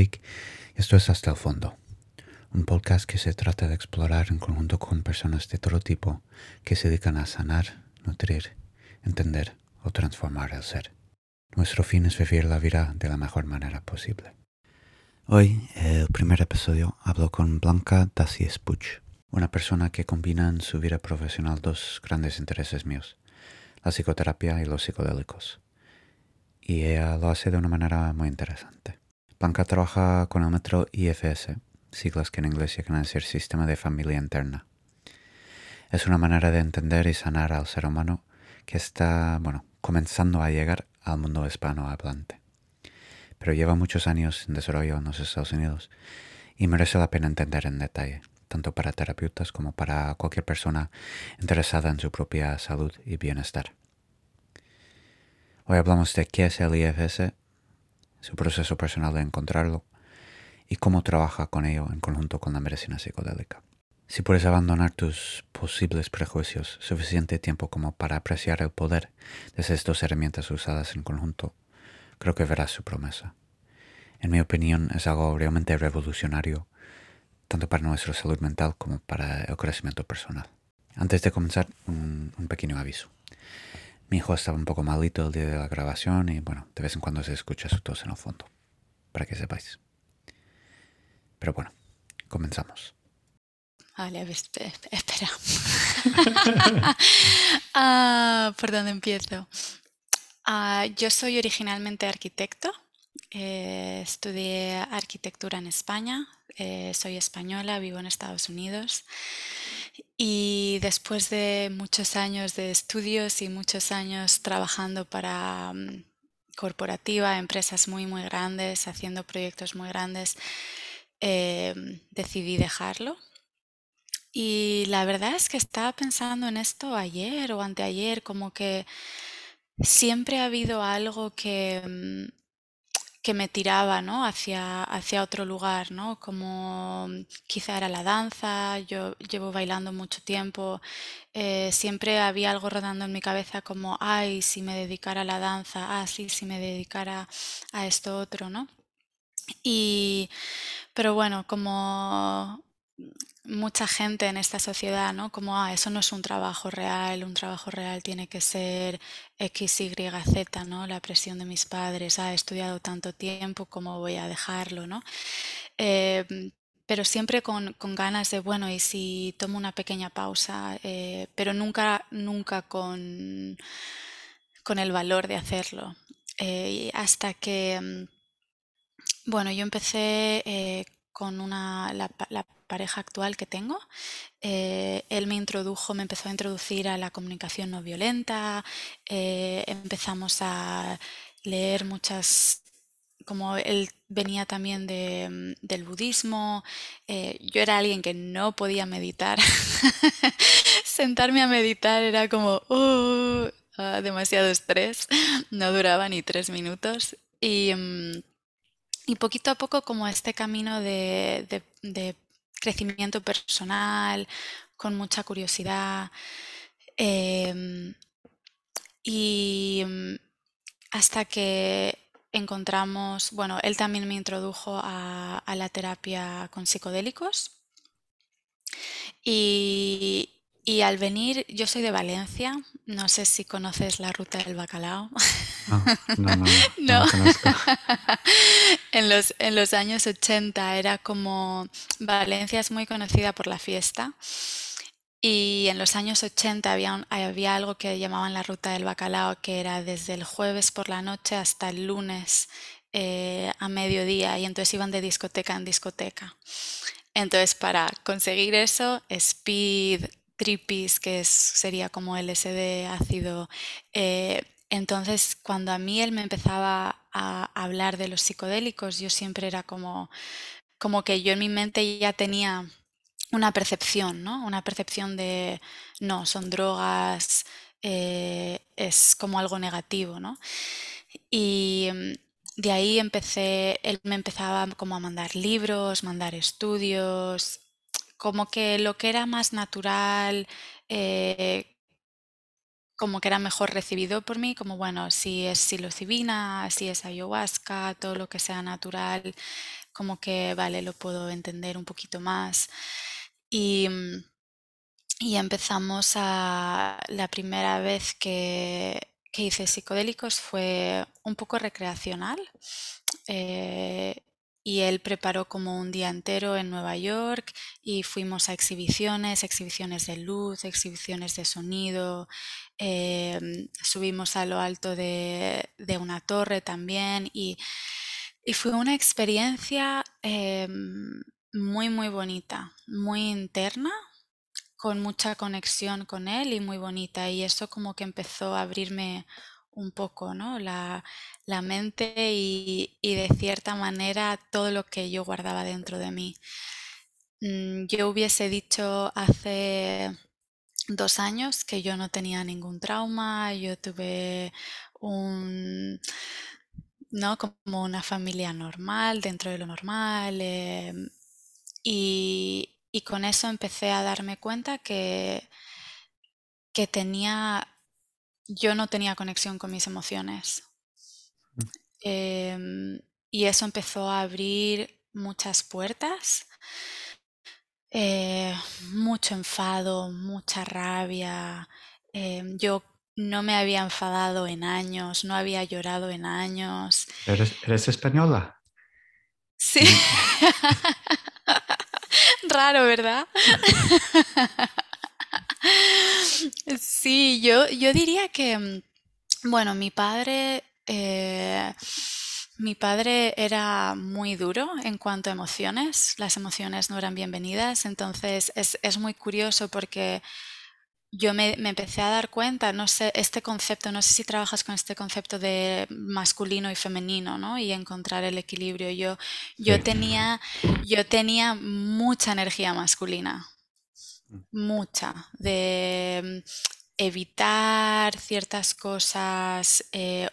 Eric esto es Hasta el Fondo, un podcast que se trata de explorar en conjunto con personas de todo tipo que se dedican a sanar, nutrir, entender o transformar el ser. Nuestro fin es vivir la vida de la mejor manera posible. Hoy, el primer episodio, hablo con Blanca Dacies Puch, una persona que combina en su vida profesional dos grandes intereses míos, la psicoterapia y los psicodélicos. Y ella lo hace de una manera muy interesante. Blanca trabaja con el metro IFS, siglas que en inglés llegan a decir Sistema de Familia Interna. Es una manera de entender y sanar al ser humano que está, bueno, comenzando a llegar al mundo hispanohablante. Pero lleva muchos años en desarrollo en los Estados Unidos y merece la pena entender en detalle, tanto para terapeutas como para cualquier persona interesada en su propia salud y bienestar. Hoy hablamos de qué es el IFS, su proceso personal de encontrarlo y cómo trabaja con ello en conjunto con la medicina psicodélica. Si puedes abandonar tus posibles prejuicios suficiente tiempo como para apreciar el poder de esas dos herramientas usadas en conjunto, creo que verás su promesa. En mi opinión es algo realmente revolucionario, tanto para nuestra salud mental como para el crecimiento personal. Antes de comenzar, un, un pequeño aviso. Mi hijo estaba un poco malito el día de la grabación y bueno, de vez en cuando se escucha su tos en el fondo, para que sepáis. Pero bueno, comenzamos. Vale, espera. ah, ¿Por dónde empiezo? Ah, yo soy originalmente arquitecto. Eh, estudié arquitectura en España. Eh, soy española, vivo en Estados Unidos. Y después de muchos años de estudios y muchos años trabajando para um, corporativa, empresas muy, muy grandes, haciendo proyectos muy grandes, eh, decidí dejarlo. Y la verdad es que estaba pensando en esto ayer o anteayer, como que siempre ha habido algo que, mm, que me tiraba, ¿no? Hacia, hacia otro lugar, ¿no? Como quizá era la danza, yo llevo bailando mucho tiempo, eh, siempre había algo rodando en mi cabeza como, ay, si me dedicara a la danza, ah, sí, si me dedicara a esto otro, ¿no? Y, pero bueno, como mucha gente en esta sociedad, ¿no? Como, ah, eso no es un trabajo real, un trabajo real tiene que ser X, Y, Z, ¿no? La presión de mis padres, ah, he estudiado tanto tiempo, ¿cómo voy a dejarlo, ¿no? Em, pero siempre con, ganas de, bueno, y si tomo una pequeña pausa, eh, pero nunca, nunca con, con el valor de hacerlo. Eh, hasta que, mm, bueno, yo empecé eh, con una, la, pareja actual que tengo. Eh, él me introdujo, me empezó a introducir a la comunicación no violenta, eh, empezamos a leer muchas, como él venía también de, del budismo, eh, yo era alguien que no podía meditar, sentarme a meditar era como uh, demasiado estrés, no duraba ni tres minutos y... Y poquito a poco como este camino de, crecimiento personal, con mucha curiosidad. Em, y mm, hasta que encontramos, bueno, él también me introdujo a, a la terapia con psicodélicos. Y, y al venir, yo soy de Valencia, no sé si conoces la ruta del bacalao. No, no, no, no. en, los, en los años 80 era como, Valencia es muy conocida por la fiesta y en los años 80 había, había algo que llamaban la ruta del bacalao, que era desde el jueves por la noche hasta el lunes eh, a mediodía y entonces iban de discoteca en discoteca. Entonces, para conseguir eso, speed, tripis, que sería como LSD ácido. Eh, entonces, cuando a mí él me empezaba a hablar de los psicodélicos, yo siempre era como, como que yo en mi mente ya tenía una percepción, ¿no? Una percepción de, no, son drogas, eh, es como algo negativo, ¿no? Y mm, de ahí empecé, él me empezaba como a mandar libros, mandar estudios, como que lo que era más natural, eh, como que era mejor recibido por mí, como bueno, si es psilocibina, si es ayahuasca, todo lo que sea natural, como que, vale, lo puedo entender un poquito más. Y, y empezamos a, la primera vez que, que hice psicodélicos fue un poco recreacional. Eh, y él preparó como un día entero en Nueva York y fuimos a exhibiciones, exhibiciones de luz, exhibiciones de sonido, em, subimos a lo alto de, una torre también y, fue una experiencia em, muy, muy bonita, muy interna, con mucha conexión con él y muy bonita y eso como que empezó a abrirme un poco, ¿no? La, mente y, de cierta manera todo lo que yo guardaba dentro de mí. Mm, yo hubiese dicho hace dos años que yo no tenía ningún trauma, yo tuve un, ¿no? Como una familia normal, dentro de lo normal. Em, y, y, con eso empecé a darme cuenta que, que tenía yo no tenía conexión con mis emociones. Mm. Em, y eso empezó a abrir muchas puertas, eh, mucho enfado, mucha rabia. Em, yo no me había enfadado en años, no había llorado en años. ¿Eres, española? Sí. Raro, ¿verdad? Sí, yo, yo diría que, mm, bueno, mi padre, eh, mi padre era muy duro en cuanto a emociones, las emociones no eran bienvenidas, entonces es, es muy curioso porque yo me, me, empecé a dar cuenta, no sé, este concepto, no sé si trabajas con este concepto de masculino y femenino, ¿no? Y encontrar el equilibrio. Yo, yo, tenía, yo tenía mucha energía masculina, mucha, de mm, evitar ciertas cosas, eh,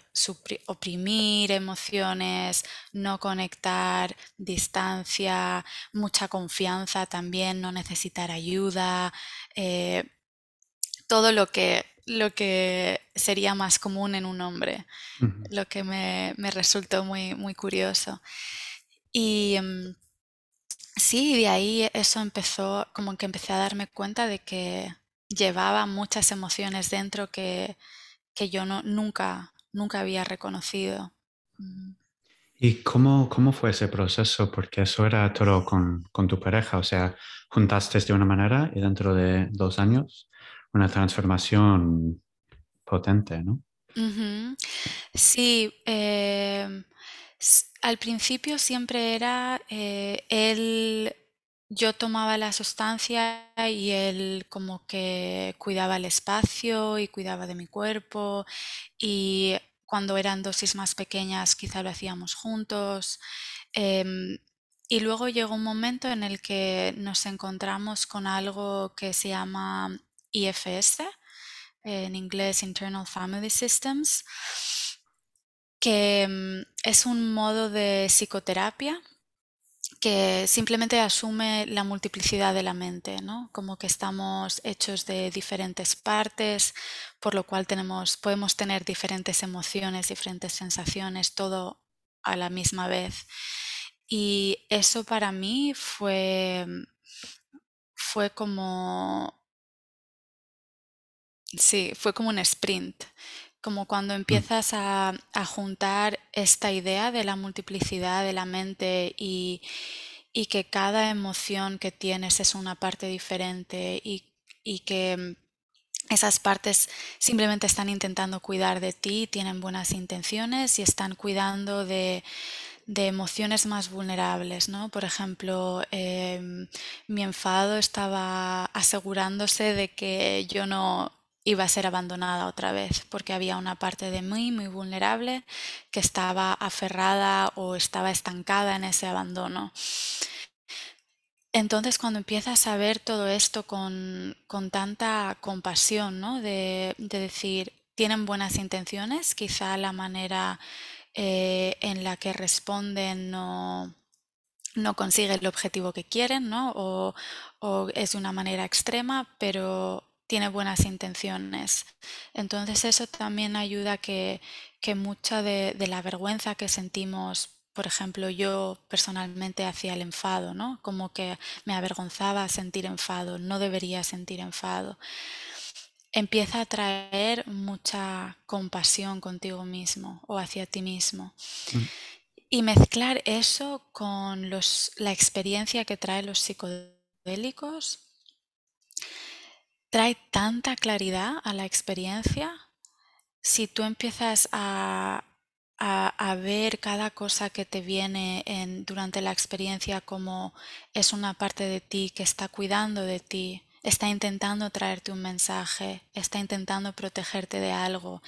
oprimir emociones, no conectar, distancia, mucha confianza también, no necesitar ayuda, eh, todo lo que, lo que sería más común en un hombre, lo que me, resultó muy, muy curioso. Y mm, Sí, de ahí eso empezó, como que empecé a darme cuenta de que llevaba muchas emociones dentro que, que yo no, nunca, nunca había reconocido. Mm. ¿Y cómo, cómo fue ese proceso? Porque eso era todo con, con tu pareja, o sea, juntaste de una manera y dentro de dos años una transformación potente, ¿no? Sí, eh, al principio siempre era eh, él, yo tomaba la sustancia y él como que cuidaba el espacio y cuidaba de mi cuerpo y cuando eran dosis más pequeñas quizá lo hacíamos juntos. Em, y luego llegó un momento en el que nos encontramos con algo que se llama IFS, en inglés Internal Family Systems, que mm, es un modo de psicoterapia que simplemente asume la multiplicidad de la mente, ¿no? Como que estamos hechos de diferentes partes, por lo cual tenemos, podemos tener diferentes emociones, diferentes sensaciones, todo a la misma vez. Y eso para mí fue, fue como, sí, fue como un sprint como cuando mm. empiezas a, juntar esta idea de la multiplicidad de la mente y, que cada emoción que tienes es una parte diferente y, que mm, esas partes simplemente están intentando cuidar de ti, tienen buenas intenciones y están cuidando de, emociones más vulnerables, ¿no? Por ejemplo, em, mi enfado estaba asegurándose de que yo no iba a ser abandonada otra vez, porque había una parte de mí muy vulnerable que estaba aferrada o estaba estancada en ese abandono. Entonces, cuando empiezas a ver todo esto con, tanta compasión, ¿no? de, decir, tienen buenas intenciones, quizá la manera eh, en la que responden no, no consigue el objetivo que quieren, ¿no? O, o, es de una manera extrema, pero tiene buenas intenciones. Entonces eso también ayuda a que, que mucha de, la vergüenza que sentimos por ejemplo, yo personalmente hacía el enfado, ¿no? Como que me avergonzaba sentir enfado, no debería sentir enfado. Empieza a traer mucha compasión contigo mismo o hacia ti mismo. Mm. Y mezclar eso con los, la experiencia que trae los psicodélicos trae tanta claridad a la experiencia. Si tú empiezas a, a, ver cada cosa que te viene en, durante la experiencia como es una parte de ti que está cuidando de ti, está intentando traerte un mensaje, está intentando protegerte de algo.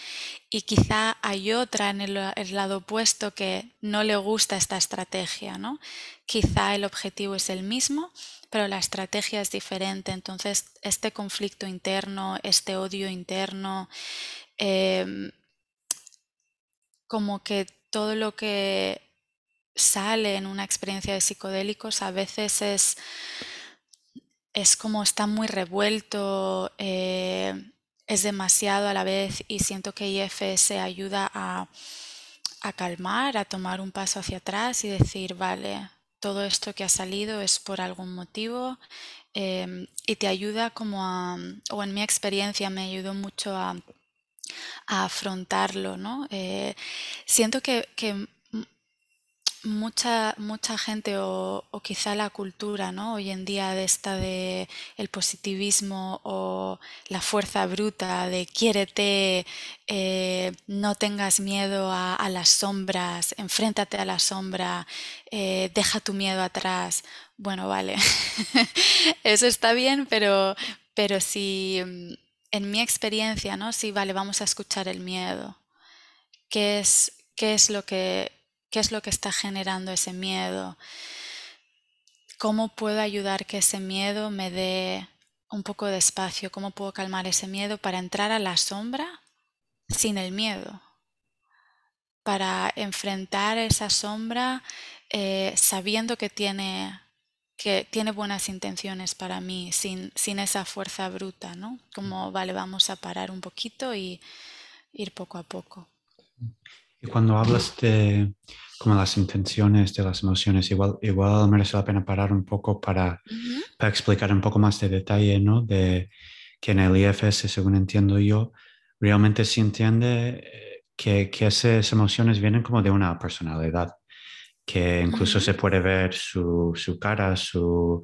Y quizá hay otra en el, lado opuesto que no le gusta esta estrategia, ¿no? Quizá el objetivo es el mismo, pero la estrategia es diferente. Entonces, este conflicto interno, este odio interno, em, como que todo lo que sale en una experiencia de psicodélicos a veces es, es como está muy revuelto, eh, es demasiado a la vez y siento que IFS ayuda a, calmar, a tomar un paso hacia atrás y decir, vale, todo esto que ha salido es por algún motivo em, y te ayuda como a, o en mi experiencia me ayudó mucho a a afrontarlo, ¿no? Eh, siento que, mucha, mucha gente o, quizá la cultura, ¿no? Hoy en día de esta de el positivismo o la fuerza bruta de quiérete, eh, no tengas miedo a, las sombras, enfréntate a la sombra, eh, deja tu miedo atrás. Bueno, vale, eso está bien, pero, pero si en mi experiencia, ¿no? Sí, vale, vamos a escuchar el miedo. ¿Qué es, qué es, lo, que, qué es lo que está generando ese miedo? ¿Cómo puedo ayudar que ese miedo me dé un poco de espacio? ¿Cómo puedo calmar ese miedo para entrar a la sombra sin el miedo? Para enfrentar esa sombra eh, sabiendo que tiene que tiene buenas intenciones para mí, sin, sin esa fuerza bruta, ¿no? Como, vale, vamos a parar un poquito y ir poco a poco. Y cuando hablas de como las intenciones de las emociones, igual, igual merece la pena parar un poco para, para explicar un poco más de detalle, ¿no? De que en el IFS, según entiendo yo, realmente se entiende eh, que, que esas emociones vienen como de una personalidad que incluso se puede ver su, su cara, su,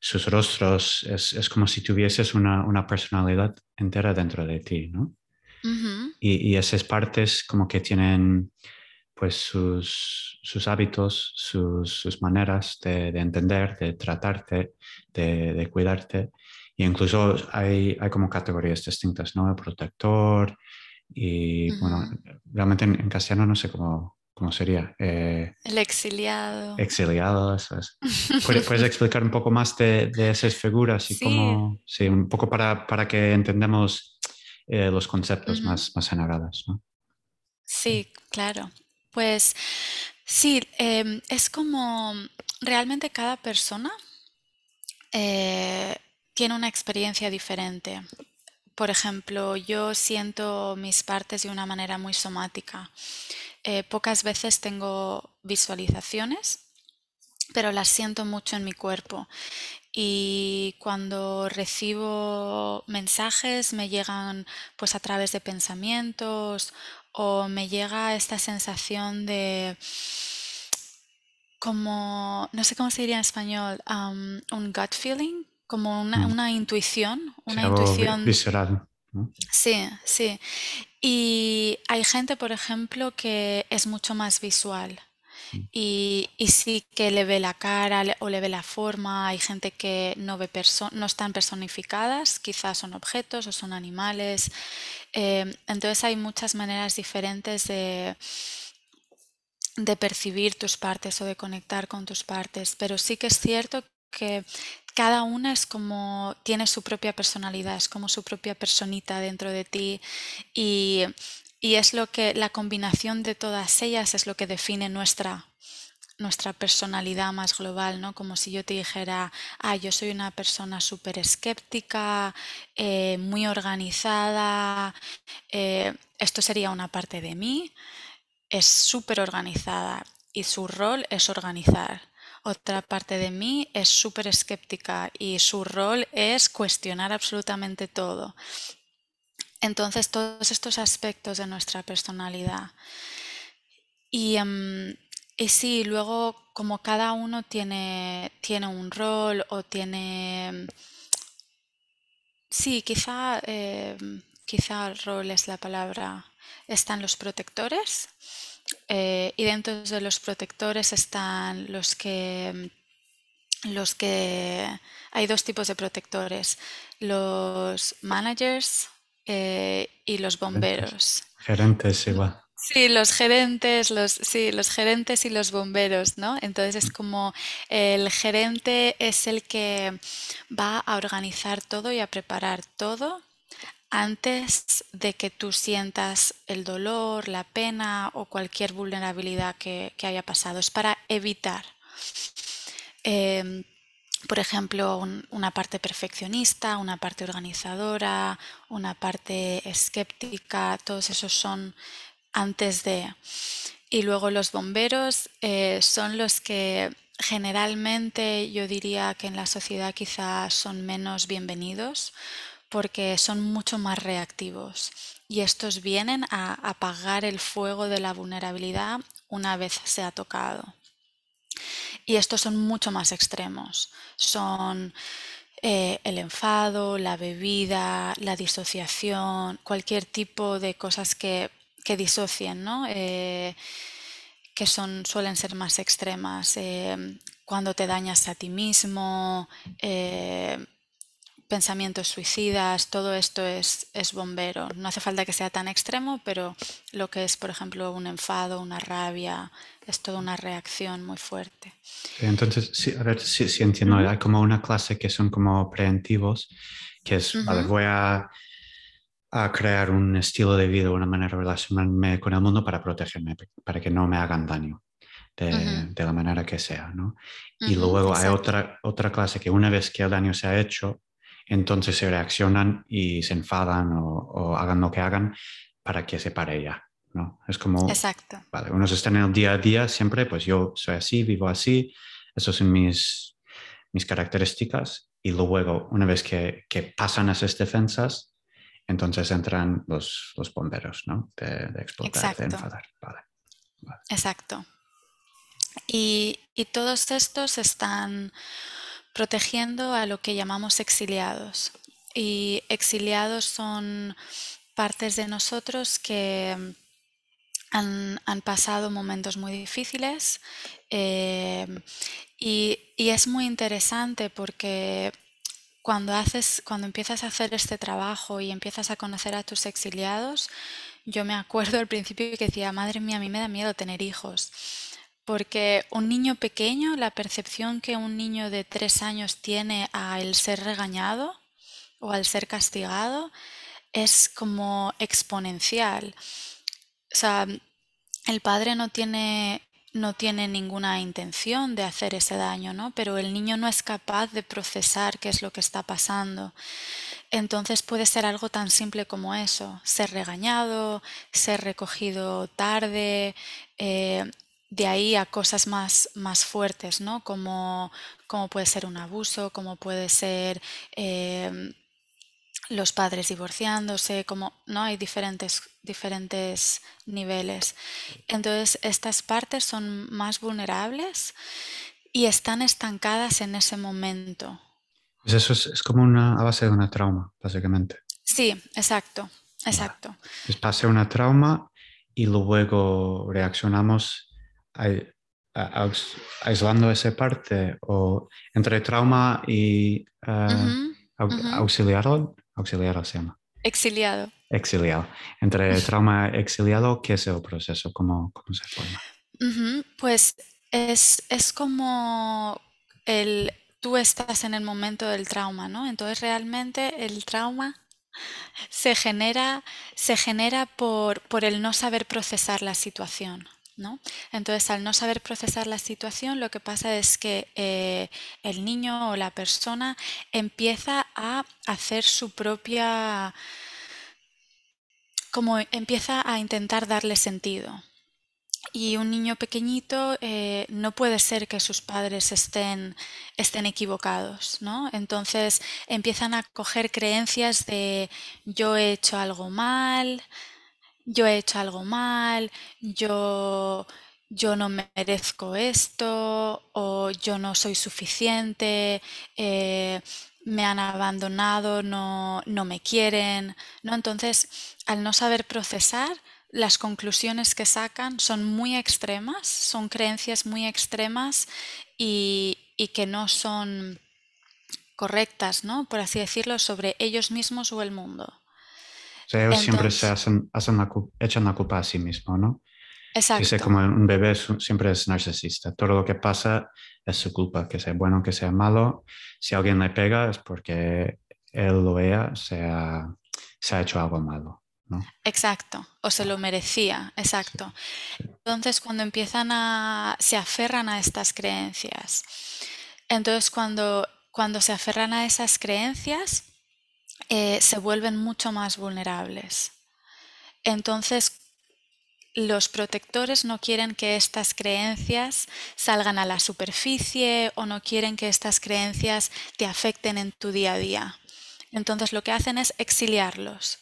sus rostros, es, es, como si tuvieses una, una, personalidad entera dentro de ti, ¿no? Y, y, esas partes como que tienen pues sus, sus hábitos, sus, sus maneras de, de, entender, de tratarte, de, de cuidarte. Y incluso hay, hay, como categorías distintas, ¿no? El protector y, bueno, realmente en, en, castellano no sé cómo, ¿cómo sería? Eh, el exiliado. Exiliado, eso es. ¿Puedes, explicar un poco más de, esas figuras y cómo, sí, un poco para, para que entendamos eh, los conceptos más, más generados, ¿no? Sí, claro. Pues sí, em, es como realmente cada persona eh, tiene una experiencia diferente. Por ejemplo, yo siento mis partes de una manera muy somática. Eh, pocas veces tengo visualizaciones, pero las siento mucho en mi cuerpo. Y cuando recibo mensajes me llegan pues a través de pensamientos o me llega esta sensación de como, no sé cómo se diría en español, un gut feeling, como una, mm. intuición, una intuición visceral. Sí, sí. Y hay gente, por ejemplo, que es mucho más visual mm. y, sí que le ve la cara o le ve la forma. Hay gente que no, ve no están personificadas, quizás son objetos o son animales. Em, entonces hay muchas maneras diferentes de, de percibir tus partes o de conectar con tus partes, pero sí que es cierto que cada una es como tiene su propia personalidad, es como su propia personita dentro de ti y, es lo que la combinación de todas ellas es lo que define nuestra nuestra personalidad más global, ¿no? Como si yo te dijera, ah, yo soy una persona súper escéptica, eh, muy organizada, eh, esto sería una parte de mí, es súper organizada y su rol es organizar. Otra parte de mí es súper escéptica y su rol es cuestionar absolutamente todo. Entonces, todos estos aspectos de nuestra personalidad. Y, em, y sí, luego como cada uno tiene, tiene un rol o tiene... Sí, quizá, em, quizá rol es la palabra. Están los protectores eh, y dentro de los protectores están los que los que hay dos tipos de protectores, los managers eh, y los bomberos. Gerentes igual. Sí, los gerentes, los, sí, los gerentes y los bomberos, ¿no? Entonces es como el gerente es el que va a organizar todo y a preparar todo antes de que tú sientas el dolor, la pena o cualquier vulnerabilidad que, haya pasado. Es para evitar. Em, por ejemplo, una parte perfeccionista, una parte organizadora, una parte escéptica, todos esos son antes de. Y luego los bomberos eh, son los que generalmente yo diría que en la sociedad quizás son menos bienvenidos porque son mucho más reactivos y estos vienen a apagar el fuego de la vulnerabilidad una vez se ha tocado. Y estos son mucho más extremos. Son eh, el enfado, la bebida, la disociación, cualquier tipo de cosas que, que disocien, ¿no? Eh, que son, suelen ser más extremas. Eh, cuando te dañas a ti mismo, pensamientos suicidas, todo esto es, es, bombero. No hace falta que sea tan extremo, pero lo que es, por ejemplo, un enfado, una rabia, es toda una reacción muy fuerte. Entonces, sí, a ver si, entiendo, hay como una clase que son como preventivos, que es, voy a, a, crear un estilo de vida, una manera de relacionarme con el mundo para protegerme, para que no me hagan daño. De, de la manera que sea, ¿no? Y luego hay otra, otra clase que una vez que el daño se ha hecho, entonces se reaccionan y se enfadan o, hagan lo que hagan para que se pare ya. ¿No? Es como, Exacto. Vale, unos están en el día a día siempre, pues yo soy así, vivo así, esas son mis, mis características y luego, una vez que, que pasan esas defensas, entonces entran los, los bomberos, ¿no? De, de explotar, de enfadar. Vale. Exacto. Y, y todos estos están protegiendo a lo que llamamos exiliados. Y exiliados son partes de nosotros que han, pasado momentos muy difíciles eh, y, es muy interesante porque cuando, haces, cuando empiezas a hacer este trabajo y empiezas a conocer a tus exiliados, yo me acuerdo al principio que decía, madre mía, a mí me da miedo tener hijos. Porque un niño pequeño, la percepción que un niño de tres años tiene al ser regañado o al ser castigado es como exponencial. O sea, el padre no tiene, no tiene ninguna intención de hacer ese daño, ¿no? Pero el niño no es capaz de procesar qué es lo que está pasando. Entonces puede ser algo tan simple como eso, ser regañado, ser recogido tarde, eh, de ahí a cosas más, más fuertes, ¿no? Como, como puede ser un abuso, como puede ser em, los padres divorciándose, como no hay diferentes, diferentes niveles. Entonces, estas partes son más vulnerables y están estancadas en ese momento. Pues eso es, como una a base de una trauma, básicamente. Sí, exacto, exacto. Pues pase una trauma y luego reaccionamos aislando esa parte o entre trauma y uh, auxiliado, auxiliado se llama. Exiliado. Exiliado. Entre trauma exiliado, ¿qué es el proceso? ¿Cómo, cómo se forma? Pues es, es como el, tú estás en el momento del trauma, ¿no? Entonces realmente el trauma se genera, se genera por, por el no saber procesar la situación. Entonces, al no saber procesar la situación, lo que pasa es que eh, el niño o la persona empieza a hacer su propia, como empieza a intentar darle sentido. y un niño pequeñito eh, no puede ser que sus padres estén, estén equivocados, ¿no? Entonces empiezan a coger creencias de yo he hecho algo mal, yo he hecho algo mal, yo, yo no merezco esto o yo no soy suficiente, eh, me han abandonado, no, no me quieren, ¿no? Entonces, al no saber procesar, las conclusiones que sacan son muy extremas, son creencias muy extremas y, que no son correctas, ¿no? Por así decirlo, sobre ellos mismos o el mundo. O sea, ellos siempre se hacen, la, echan la culpa a sí mismos, ¿no? Exacto. Dice como un bebé siempre es narcisista. Todo lo que pasa es su culpa, que sea bueno, que sea malo. Si alguien le pega es porque él o ella se se ha hecho algo malo. Exacto, o se lo merecía, exacto. Entonces, cuando empiezan a, se aferran a estas creencias, entonces cuando, cuando se aferran a esas creencias, eh, se vuelven mucho más vulnerables. Entonces, los protectores no quieren que estas creencias salgan a la superficie o no quieren que estas creencias te afecten en tu día a día. Entonces lo que hacen es exiliarlos,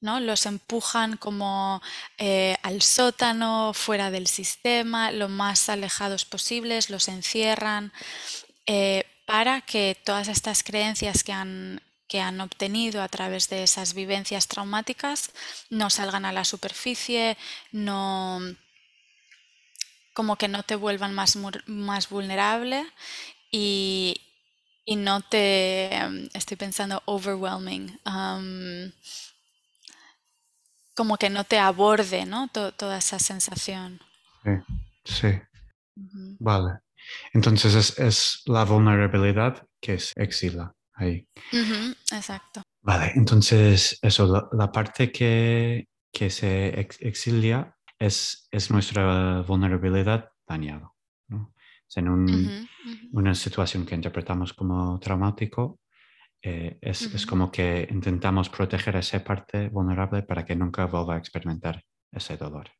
los empujan como eh, al sótano, fuera del sistema, lo más alejados posibles, los encierran, eh, para que todas estas creencias que han, que han obtenido a través de esas vivencias traumáticas no salgan a la superficie, no como que no te vuelvan más, más vulnerable y, no te, estoy pensando, overwhelming. Um, como que no te aborde, ¿no? toda esa sensación. Sí, sí. Vale. Entonces es, la vulnerabilidad que se exila ahí. Exacto. Vale, entonces eso, la, parte que, que se exilia es, es nuestra vulnerabilidad dañada. ¿no? en una situación que interpretamos como traumático, eh, es, como que intentamos proteger esa parte vulnerable para que nunca vuelva a experimentar ese dolor.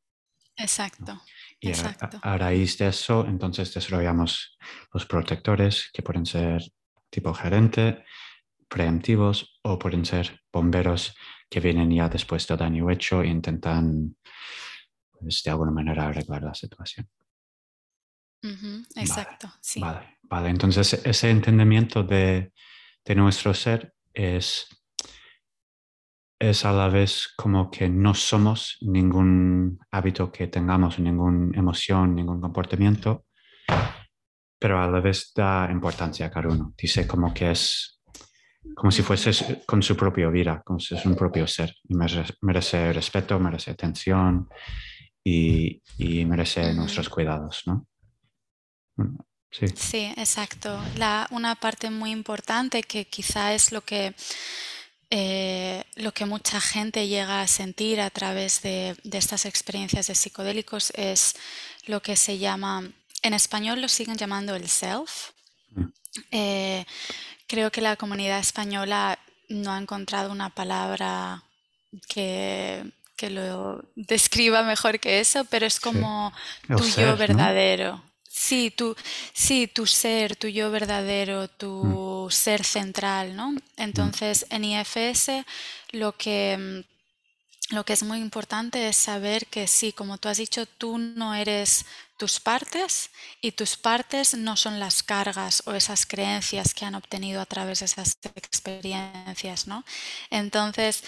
Exacto. Y A, raíz de eso, entonces desarrollamos los protectores que pueden ser tipo gerente, preemptivos o pueden ser bomberos que vienen ya después del daño hecho e intentan pues, de alguna manera arreglar la situación. Exacto, sí. Vale, vale, entonces ese entendimiento de de nuestro ser es, es a la vez como que no somos ningún hábito que tengamos, ninguna emoción, ningún comportamiento, pero a la vez da importancia a cada uno. Dice como que es como si fuese con su propia vida, como si es un propio ser. Y merece, respeto, merece atención y, merece nuestros cuidados, ¿no? Sí, exacto. La, una parte muy importante que quizá es lo que, eh, lo que mucha gente llega a sentir a través de, estas experiencias de psicodélicos es lo que se llama, en español lo siguen llamando el self. Mm. Eh, creo que la comunidad española no ha encontrado una palabra que, lo describa mejor que eso, pero es como tu yo verdadero. Sí, tu, sí, tu ser, tu yo verdadero, tu mm. ser central, ¿no? Entonces, en IFS lo que, mm, lo que es muy importante es saber que sí, como tú has dicho, tú no eres tus partes y tus partes no son las cargas o esas creencias que han obtenido a través de esas experiencias, ¿no? Entonces,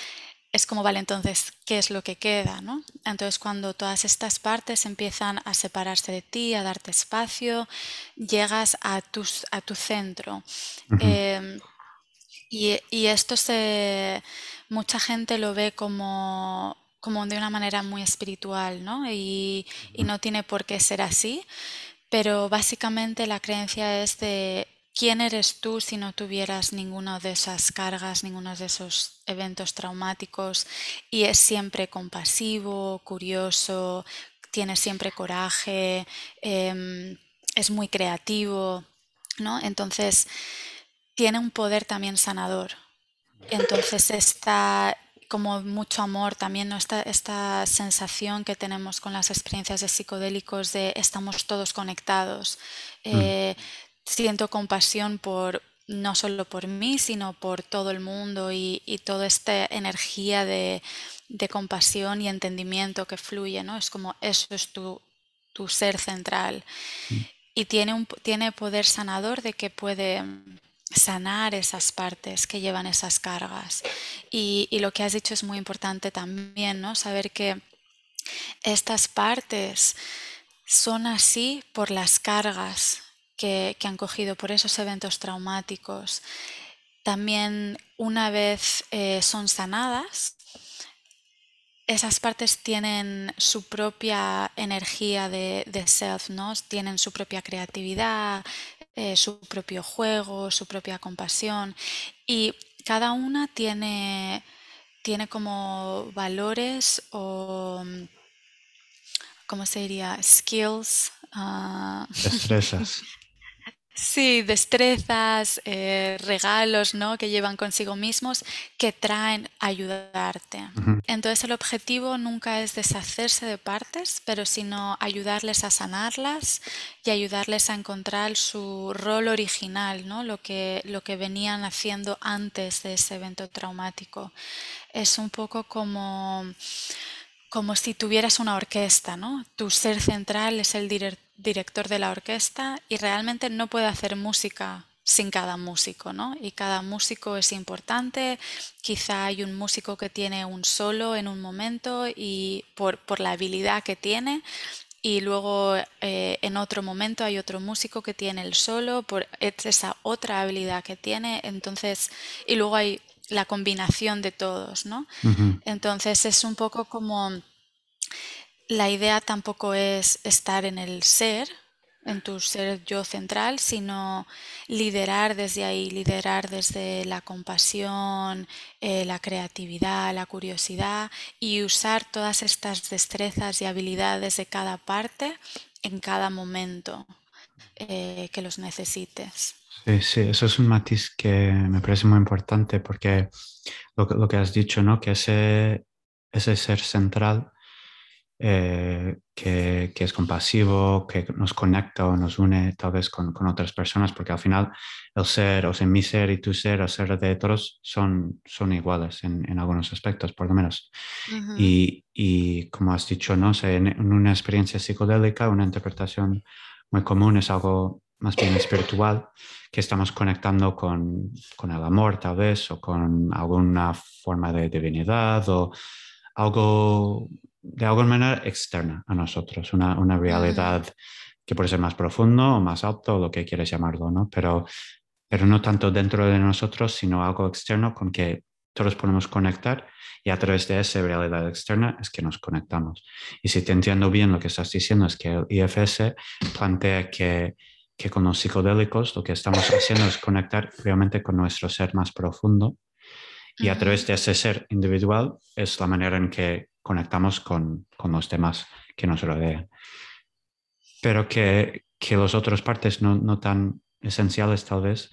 es como, vale, entonces, ¿qué es lo que queda? ¿no? Entonces, cuando todas estas partes empiezan a separarse de ti, a darte espacio, llegas a, tus, a tu centro. Em, y, esto se, mucha gente lo ve como, como de una manera muy espiritual, ¿no? Y, y no tiene por qué ser así, pero básicamente la creencia es de ¿Quién eres tú si no tuvieras ninguna de esas cargas, ninguno de esos eventos traumáticos? Y es siempre compasivo, curioso, tiene siempre coraje, em, es muy creativo, ¿no? Entonces, tiene un poder también sanador. Entonces, esta, como mucho amor también, ¿no? esta, esta sensación que tenemos con las experiencias de psicodélicos de estamos todos conectados. Mm. Eh, siento compasión por no solo por mí, sino por todo el mundo y, y toda esta energía de, de compasión y entendimiento que fluye, ¿no? Es como eso es tu, tu ser central. Mm. Y tiene, un, tiene poder sanador de que puede sanar esas partes que llevan esas cargas. Y, lo que has dicho es muy importante también, ¿no? Saber que estas partes son así por las cargas que, que han cogido, por esos eventos traumáticos. También una vez eh, son sanadas, esas partes tienen su propia energía de, de self, ¿no? Tienen su propia creatividad, eh, su propio juego, su propia compasión. Y cada una tiene, tiene como valores o, ¿cómo se diría? Skills. ah, Destrezas. Sí, destrezas, eh, regalos, ¿no? que llevan consigo mismos que traen a ayudarte. Entonces el objetivo nunca es deshacerse de partes, pero sino ayudarles a sanarlas y ayudarles a encontrar su rol original, ¿no? Lo que, lo que venían haciendo antes de ese evento traumático. Es un poco como, como si tuvieras una orquesta, ¿no? Tu ser central es el direc- director de la orquesta y realmente no puede hacer música sin cada músico, ¿no? Y cada músico es importante. Quizá hay un músico que tiene un solo en un momento y por, por la habilidad que tiene. Y luego eh, en otro momento hay otro músico que tiene el solo por esa otra habilidad que tiene. Entonces, y luego hay la combinación de todos, ¿no? Entonces es un poco como la idea tampoco es estar en el ser, en tu ser yo central, sino liderar desde ahí, liderar desde la compasión, eh, la creatividad, la curiosidad y usar todas estas destrezas y habilidades de cada parte en cada momento eh, que los necesites. Sí, sí, eso es un matiz que me parece muy importante porque lo, lo que has dicho, ¿no? Que ese, ese ser central eh, que, que es compasivo, que nos conecta o nos une tal vez con, con otras personas, porque al final el ser, o sea, mi ser y tu ser, el ser de todos son, son iguales en, en algunos aspectos, por lo menos. Ujú, Y, y como has dicho, ¿no? O sea, en, en una experiencia psicodélica, una interpretación muy común es algo más bien espiritual, que estamos conectando con, con el amor tal vez, o con alguna forma de divinidad, o algo de alguna manera externa a nosotros, una, una realidad que puede ser más profundo o más alto, lo que quieres llamarlo, ¿no? Pero, pero no tanto dentro de nosotros, sino algo externo con que todos podemos conectar y a través de esa realidad externa es que nos conectamos. Y si te entiendo bien lo que estás diciendo es que el IFS plantea que, que con los psicodélicos lo que estamos haciendo es conectar realmente con nuestro ser más profundo y a través de ese ser individual es la manera en que conectamos con, con los demás que nos rodean. Pero que, que las otras partes no, no tan esenciales tal vez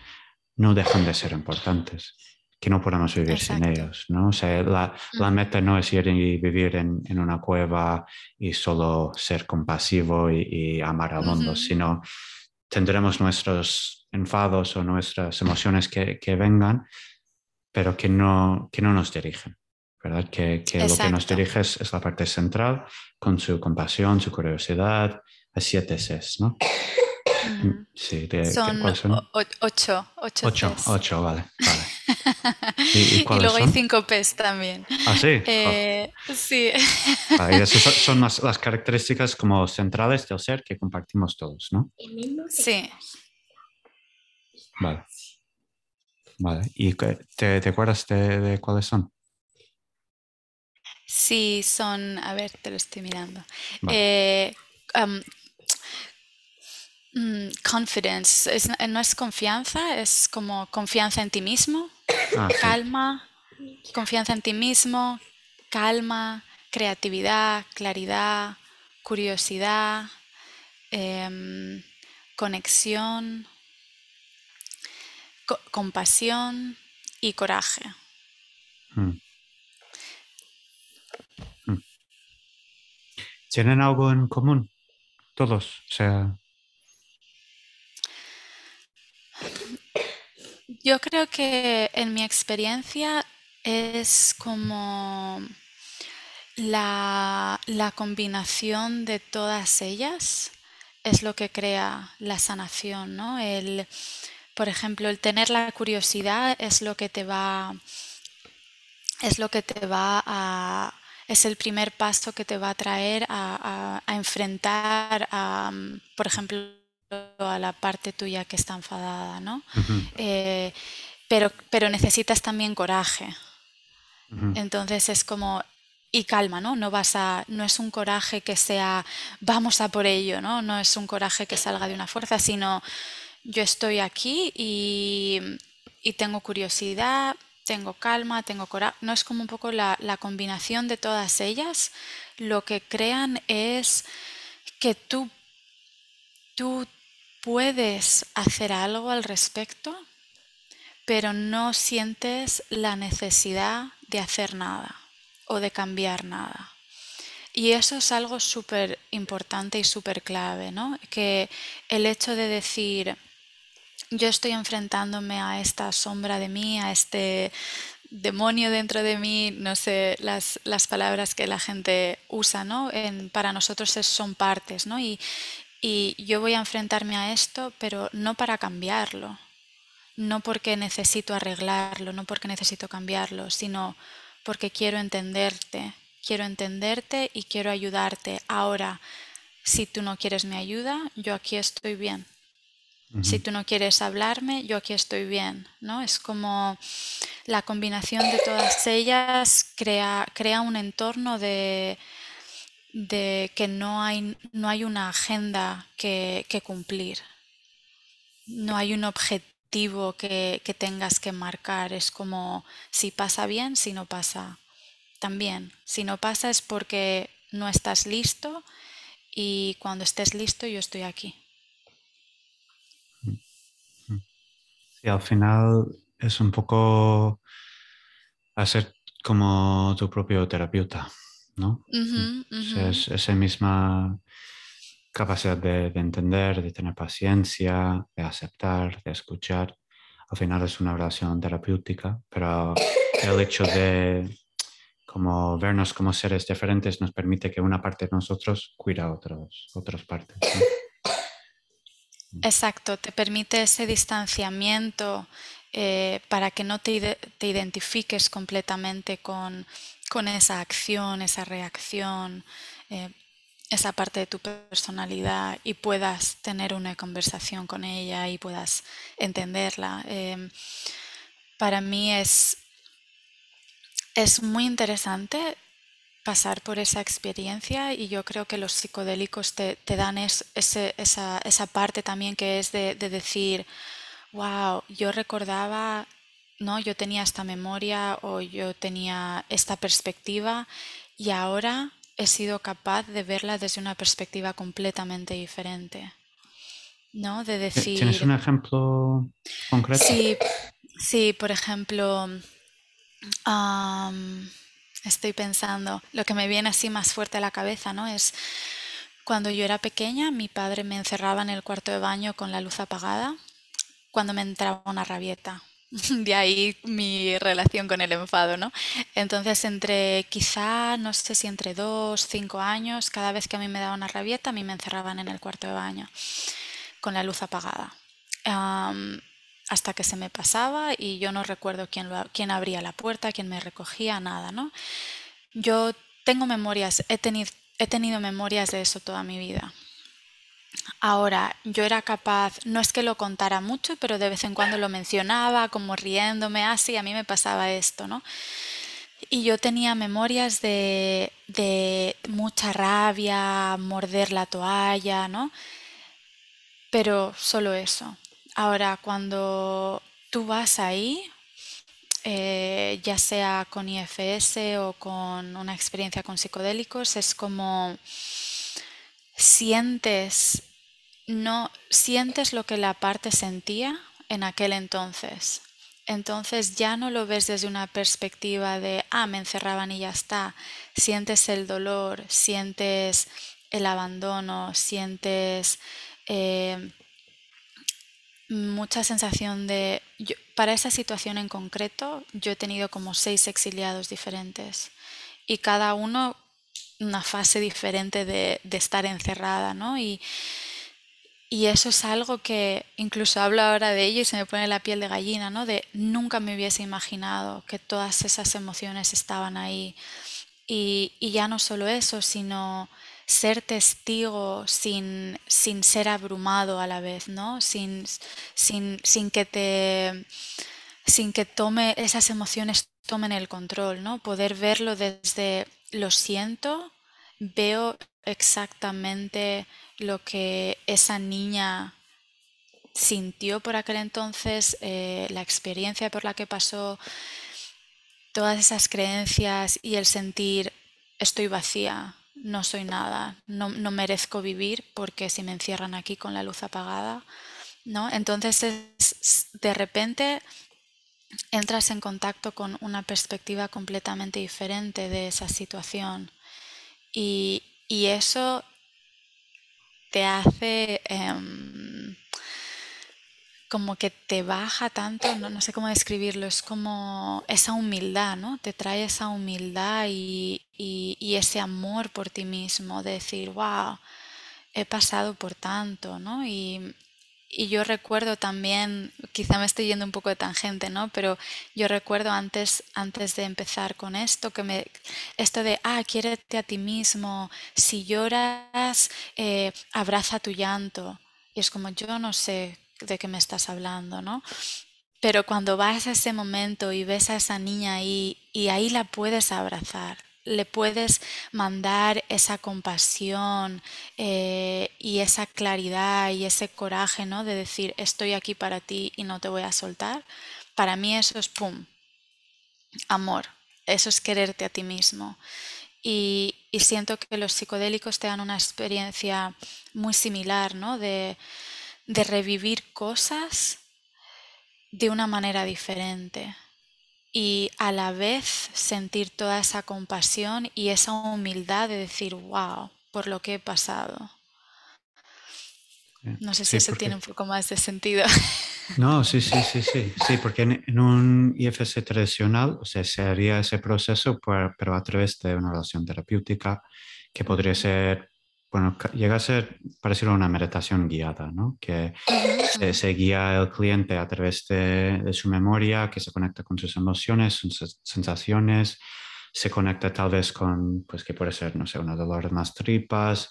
no dejan de ser importantes, que no podemos vivir sin Exacto. ellos, ¿no? O sea, la, la meta no es ir y vivir en, en una cueva y solo ser compasivo y, y amar al mundo, ujú. sino tendremos nuestros enfados o nuestras emociones que, que vengan, pero que no, que no nos dirigen, ¿verdad? Que, que lo que nos dirige es, es la parte central, con su compasión, su curiosidad, a siete Cs, ¿no? Mm. Sí, de, ¿qué- Son ¿cuáles son? ocho, ocho Ocho, Cs. ocho, vale, vale. ¿Y, y Y luego hay son? cinco Ps también. Ah, sí. Oh, Eh, sí. vale, y esas son, las, las características como centrales del ser que compartimos todos, ¿no? Sí. Vale. Vale. ¿Y te, te acuerdas de, de cuáles son? Sí, son, a ver, te lo estoy mirando. Vale. Eh, um, mm, confidence, es- no es confianza, es como confianza en ti mismo, Ah, sí. calma, confianza en ti mismo, calma, creatividad, claridad, curiosidad, em, conexión, co- compasión y coraje. Mm, ¿Tienen algo en común? Todos, o sea... Yo creo que en mi experiencia es como la, la combinación de todas ellas es lo que crea la sanación, ¿no? El, por ejemplo, el tener la curiosidad es lo que te va es lo que te va a es el primer paso que te va a traer a, enfrentar a, por ejemplo, a la parte tuya que está enfadada, ¿no? Eh, pero, pero necesitas también coraje. Entonces es como y calma, ¿no? No vas a, no es un coraje que sea vamos a por ello, ¿no? No es un coraje que salga de una fuerza, sino yo estoy aquí y, tengo curiosidad, tengo calma, tengo coraje. No es como un poco la, combinación de todas ellas. Lo que crean es que tú, tú puedes hacer algo al respecto, pero no sientes la necesidad de hacer nada o de cambiar nada. Y eso es algo súper importante y súper clave, ¿no? Que el hecho de decir, yo estoy enfrentándome a esta sombra de mí, a este demonio dentro de mí, no sé las, las palabras que la gente usa, ¿no? En, para nosotros son partes, ¿no? Y, y yo voy a enfrentarme a esto, pero no para cambiarlo, no porque necesito arreglarlo, no porque necesito cambiarlo, sino porque quiero entenderte, quiero entenderte y quiero ayudarte. Ahora, si tú no quieres mi ayuda, yo aquí estoy bien. Si tú no quieres hablarme, yo aquí estoy bien, ¿no? Es como la combinación de todas ellas crea, crea un entorno de, de que no hay, no hay una agenda que, que cumplir, no hay un objetivo que, tengas que marcar. Es como si pasa bien, si no pasa también. Si no pasa es porque no estás listo y cuando estés listo yo estoy aquí. Y al final es un poco hacer como tu propio terapeuta, ¿no? es esa misma capacidad de, entender, de tener paciencia, de aceptar, de escuchar. Al final es una relación terapéutica, pero el hecho de como vernos como seres diferentes nos permite que una parte de nosotros cuida a otros, otras partes. Exacto, te permite ese distanciamiento eh, para que no te, te identifiques completamente con, con, esa acción, esa reacción. Eh, esa parte de tu personalidad y puedas tener una conversación con ella y puedas entenderla. Em, para mí es, es muy interesante pasar por esa experiencia y yo creo que los psicodélicos te, dan esa, parte también que es de, de, decir, wow, yo recordaba, ¿no? yo tenía esta memoria o yo tenía esta perspectiva y ahora he sido capaz de verla desde una perspectiva completamente diferente. ¿No? De decir. ¿Tienes un ejemplo concreto? Sí, sí por ejemplo, estoy pensando, lo que me viene así más fuerte a la cabeza, ¿no? Es cuando yo era pequeña, mi padre me encerraba en el cuarto de baño con la luz apagada cuando me entraba una rabieta. De ahí mi relación con el enfado, ¿no? Entonces, entre quizá, no sé si entre dos, cinco años, cada vez que a mí me daba una rabieta, a mí me encerraban en el cuarto de baño con la luz apagada. Hasta que se me pasaba y yo no recuerdo quién, quién abría la puerta, quién me recogía, nada, ¿no? Yo tengo memorias, he tenido, he tenido memorias de eso toda mi vida. Ahora, yo era capaz, no es que lo contara mucho, pero de vez en cuando lo mencionaba, como riéndome, así, ah, a mí me pasaba esto, ¿no? Y yo tenía memorias de, de mucha rabia, morder la toalla, ¿no? Pero solo eso. Ahora, cuando tú vas ahí, eh, ya sea con IFS o con una experiencia con psicodélicos, es como sientes, no, sientes lo que la parte sentía en aquel entonces. entonces ya no lo ves desde una perspectiva de, ah, me encerraban y ya está. Sientes el dolor, sientes el abandono, sientes eh, mucha sensación de... para esa situación en concreto, yo he tenido como seis exiliados diferentes y cada uno una fase diferente de, estar encerrada, ¿no? Y, y eso es algo que incluso hablo ahora de ello y se me pone la piel de gallina, ¿no? De nunca me hubiese imaginado que todas esas emociones estaban ahí. Y, ya no solo eso, sino ser testigo sin, sin, ser abrumado a la vez, ¿no? Sin, sin, sin, que te sin que tome esas emociones tomen el control, ¿no? Poder verlo desde lo siento, veo exactamente lo que esa niña sintió por aquel entonces, eh, la experiencia por la que pasó, todas esas creencias y el sentir estoy vacía, no soy nada, no, merezco vivir porque si me encierran aquí con la luz apagada, ¿no? Entonces de repente entras en contacto con una perspectiva completamente diferente de esa situación y, y eso te hace em, como que te baja tanto, no, sé cómo describirlo, es como esa humildad, ¿no? Te trae esa humildad y, y ese amor por ti mismo, de decir, wow, he pasado por tanto, ¿no? Y, y yo recuerdo también, quizá me estoy yendo un poco de tangente, ¿no? Pero yo recuerdo antes, antes de empezar con esto, que me, esto de, ah, quiérete a ti mismo, si lloras, eh, abraza tu llanto. Y es como, yo no sé de qué me estás hablando, ¿no? Pero cuando vas a ese momento y ves a esa niña ahí, y ahí la puedes abrazar, le puedes mandar esa compasión eh, y esa claridad y ese coraje, ¿no? De decir, estoy aquí para ti y no te voy a soltar. Para mí eso es, ¡pum!, amor. Eso es quererte a ti mismo. Y, siento que los psicodélicos te dan una experiencia muy similar, ¿no? De, de revivir cosas de una manera diferente y a la vez sentir toda esa compasión y esa humildad de decir, wow, por lo que he pasado. No sé si eso tiene un poco más de sentido. No, sí, sí, sí, sí, sí, porque en, un IFS tradicional, o sea, se haría ese proceso, pero a través de una relación terapéutica que podría ser bueno, llega a ser parecido a una meditación guiada, ¿no? Que se, guía el cliente a través de, su memoria, que se conecta con sus emociones, sus sensaciones, se conecta tal vez con, pues que puede ser, no sé, una dolor en las tripas,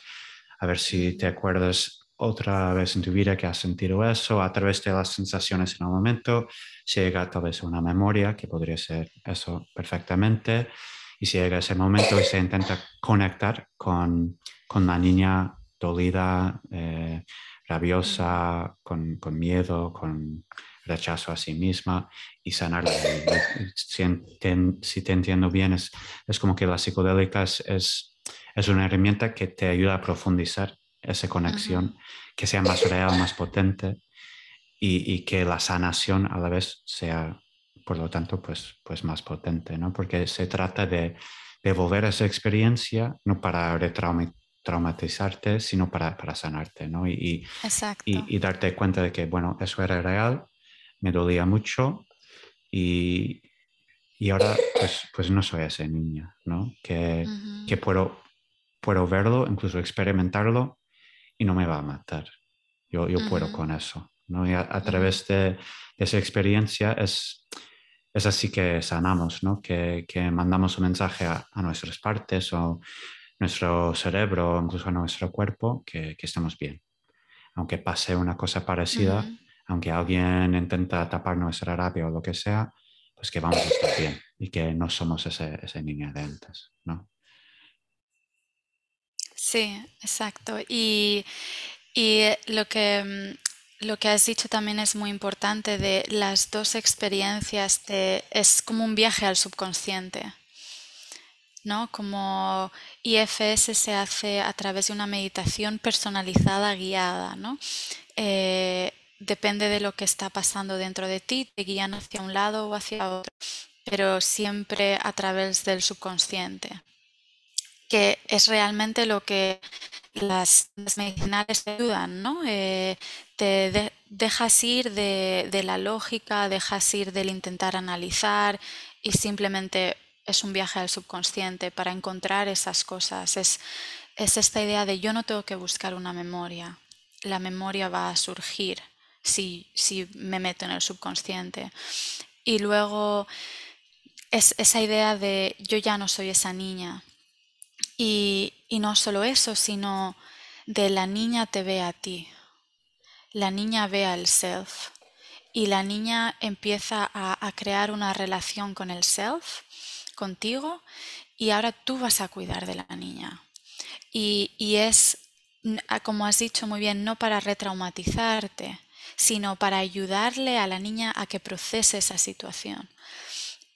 a ver si te acuerdas otra vez en tu vida que has sentido eso, a través de las sensaciones en el momento, se llega tal vez a una memoria, que podría ser eso perfectamente, y llega ese momento y se intenta conectar con con la niña dolida, eh, rabiosa, con, miedo, con rechazo a sí misma y sanarla. Si, si te entiendo bien, es, es, como que la psicodélica es, es, una herramienta que te ayuda a profundizar esa conexión, que sea más real, más potente y, y, que la sanación a la vez sea, por lo tanto, pues, pues más potente, ¿no? Porque se trata de devolver esa experiencia, no para retraumatizar traumatizarte, sino para, para sanarte, ¿no? Y, y, darte cuenta de que, bueno, eso era real, me dolía mucho y, y ahora pues, pues no soy ese niño, ¿no? Que, que puedo, puedo verlo, incluso experimentarlo y no me va a matar. Yo, yo puedo con eso, ¿no? Y a, través de, esa experiencia es, es así que sanamos, ¿no? Que, que mandamos un mensaje a, a nuestras partes o nuestro cerebro, incluso nuestro cuerpo, que, que estamos bien. Aunque pase una cosa parecida, aunque alguien intenta tapar nuestra rabia o lo que sea, pues que vamos a estar bien y que no somos ese, ese niño de antes, ¿no? Sí, exacto. Y, y lo que mm, lo que has dicho también es muy importante de las dos experiencias de, es como un viaje al subconsciente. ¿No? Como IFS se hace a través de una meditación personalizada, guiada, ¿no? Eh, depende de lo que está pasando dentro de ti, te guían hacia un lado o hacia otro, pero siempre a través del subconsciente, que es realmente lo que las, medicinales te ayudan, ¿no? Eh, te dejas ir de, de la lógica, dejas ir del intentar analizar y simplemente es un viaje al subconsciente para encontrar esas cosas. Es, es esta idea de yo no tengo que buscar una memoria, la memoria va a surgir si, si me meto en el subconsciente. Y luego es esa idea de yo ya no soy esa niña. Y, y no solo eso, sino de la niña te ve a ti. La niña ve al self. Y la niña empieza a, a crear una relación con el self, contigo, y ahora tú vas a cuidar de la niña. Y, y es, como has dicho muy bien, no para retraumatizarte, sino para ayudarle a la niña a que procese esa situación.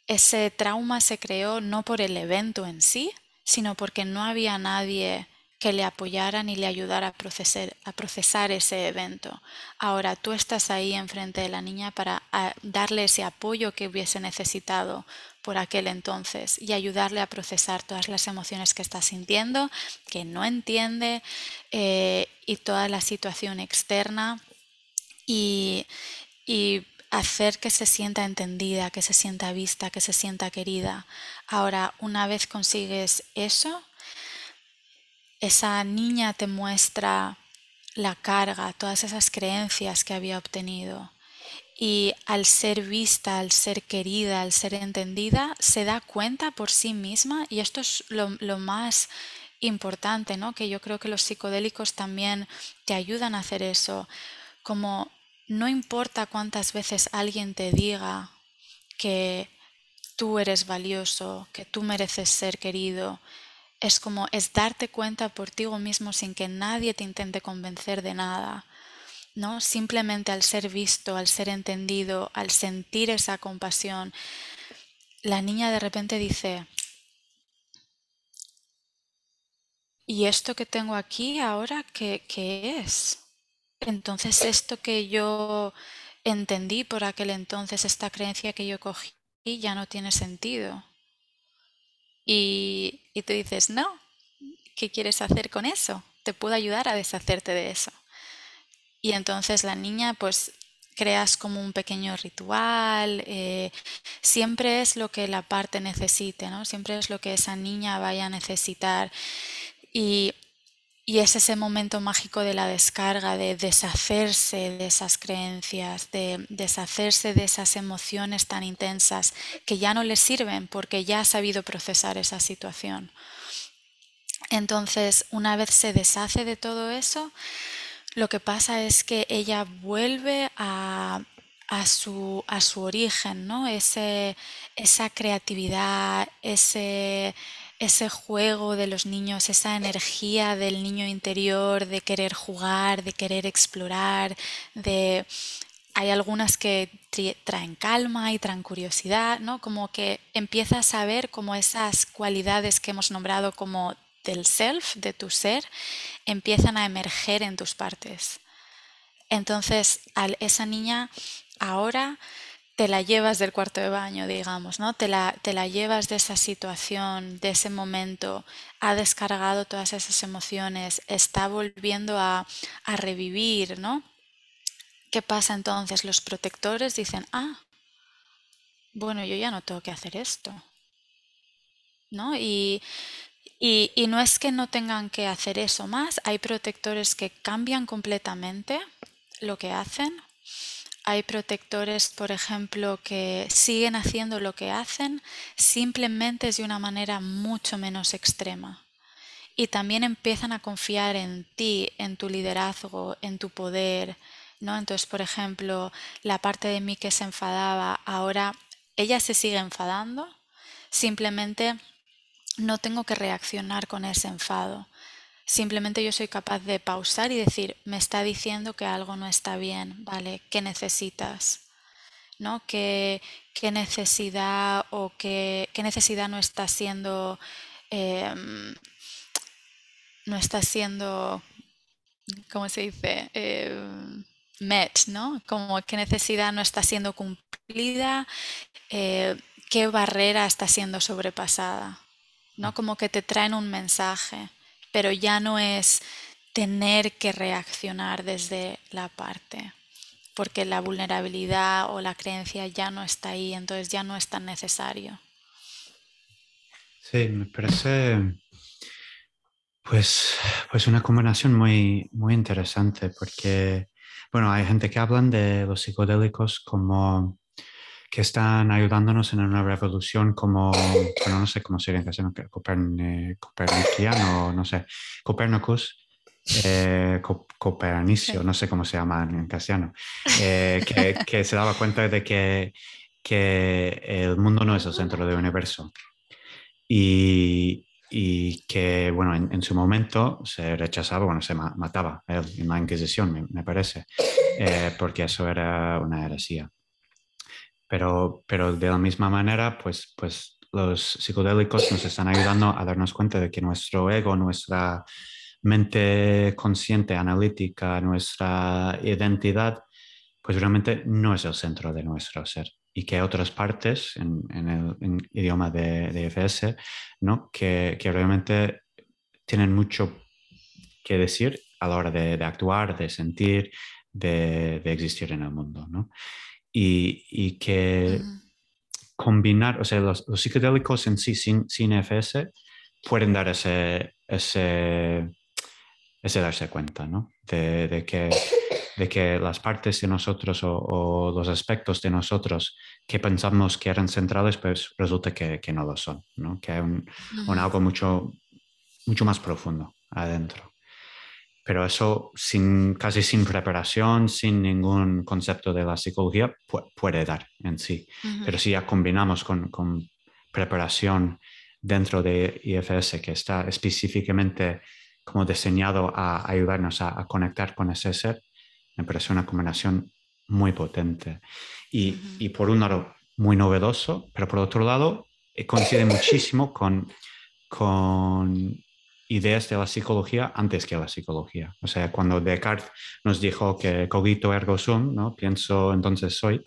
Ese trauma se creó no por el evento en sí, sino porque no había nadie que le apoyara ni le ayudara a procesar, a procesar ese evento. Ahora tú estás ahí enfrente de la niña para darle ese apoyo que hubiese necesitado por aquel entonces y ayudarle a procesar todas las emociones que está sintiendo, que no entiende eh, y toda la situación externa y, hacer que se sienta entendida, que se sienta vista, que se sienta querida. Ahora, una vez consigues eso, esa niña te muestra la carga, todas esas creencias que había obtenido. Y al ser vista, al ser querida, al ser entendida, se da cuenta por sí misma, y esto es lo, más importante, ¿no? que yo creo que los psicodélicos también te ayudan a hacer eso, como no importa cuántas veces alguien te diga que tú eres valioso, que tú mereces ser querido, es como es darte cuenta por ti mismo sin que nadie te intente convencer de nada. ¿No? Simplemente al ser visto, al ser entendido, al sentir esa compasión, la niña de repente dice, ¿y esto que tengo aquí ahora qué, qué es? Entonces esto que yo entendí por aquel entonces, esta creencia que yo cogí, ya no tiene sentido. Y, y tú dices, no, ¿qué quieres hacer con eso? Te puedo ayudar a deshacerte de eso. Y entonces la niña pues creas como un pequeño ritual, eh, siempre es lo que la parte necesite, ¿no? Siempre es lo que esa niña vaya a necesitar. Y y es ese momento mágico de la descarga, de deshacerse de esas creencias, de deshacerse de esas emociones tan intensas que ya no le sirven porque ya ha sabido procesar esa situación. Entonces, una vez se deshace de todo eso, lo que pasa es que ella vuelve a, su, origen, ¿no? Ese, esa creatividad, ese juego de los niños, esa energía del niño interior de querer jugar, de querer explorar, hay algunas que traen calma y traen curiosidad, ¿no? Como que empiezas a ver como esas cualidades que hemos nombrado como del self, de tu ser, empiezan a emerger en tus partes. Entonces, esa niña ahora te la llevas del cuarto de baño, digamos, ¿no? Te la, te la llevas de esa situación, de ese momento, ha descargado todas esas emociones, está volviendo a, a revivir, ¿no? ¿Qué pasa entonces? Los protectores dicen, ah, bueno, yo ya no tengo que hacer esto, ¿no? Y, y, no es que no tengan que hacer eso más, hay protectores que cambian completamente lo que hacen hay protectores, por ejemplo, que siguen haciendo lo que hacen, simplemente es de una manera mucho menos extrema. Y también empiezan a confiar en ti, en tu liderazgo, en tu poder. ¿no? Entonces, por ejemplo, la parte de mí que se enfadaba, ahora ella se sigue enfadando, simplemente no tengo que reaccionar con ese enfado. Simplemente yo soy capaz de pausar y decir, me está diciendo que algo no está bien, ¿vale? ¿Qué necesitas? ¿No? ¿Qué, qué necesidad o qué, qué, necesidad no está siendo... Em, no está siendo... ¿Cómo se dice? Em, met, ¿no? Como qué necesidad no está siendo cumplida, eh, qué barrera está siendo sobrepasada, ¿no? Como que te traen un mensaje, pero ya no es tener que reaccionar desde la parte, porque la vulnerabilidad o la creencia ya no está ahí, entonces ya no es tan necesario. Sí, me parece pues, pues una combinación muy, muy interesante porque, bueno, hay gente que hablan de los psicodélicos como que están ayudándonos en una revolución como, bueno, no sé cómo sería en castellano, Coperniciano, no sé, Copernicus, eh, Copernicio, no sé cómo se llama en castellano, eh, que, se daba cuenta de que, que el mundo no es el centro del universo. Y, y que, bueno, en, su momento se rechazaba, bueno, se mataba en la Inquisición, me, parece, eh, porque eso era una heresía. Pero, pero de la misma manera, pues, pues los psicodélicos nos están ayudando a darnos cuenta de que nuestro ego, nuestra mente consciente, analítica, nuestra identidad, pues realmente no es el centro de nuestro ser y que otras partes en, el idioma de, de, IFS, ¿no? que, que, realmente tienen mucho que decir a la hora de, actuar, de sentir, de, existir en el mundo. ¿no? Y, y, que combinar, o sea, los, psicodélicos en sí sin, sin IFS pueden dar ese, ese, ese darse cuenta ¿no? de, que de que las partes de nosotros o, los aspectos de nosotros que pensamos que eran centrales, pues resulta que, que no lo son, ¿no? que hay un, algo mucho, mucho más profundo adentro. Pero eso sin, casi sin preparación, sin ningún concepto de la psicología, puede dar en sí. Pero si ya combinamos con, con preparación dentro de IFS, que está específicamente como diseñado a ayudarnos a, a, conectar con ese ser, me parece una combinación muy potente. Y, y, por un lado, muy novedoso, pero por otro lado, eh, coincide muchísimo con, con ideas de la psicología antes que la psicología. O sea, cuando Descartes nos dijo que cogito ergo sum, ¿no? pienso entonces soy,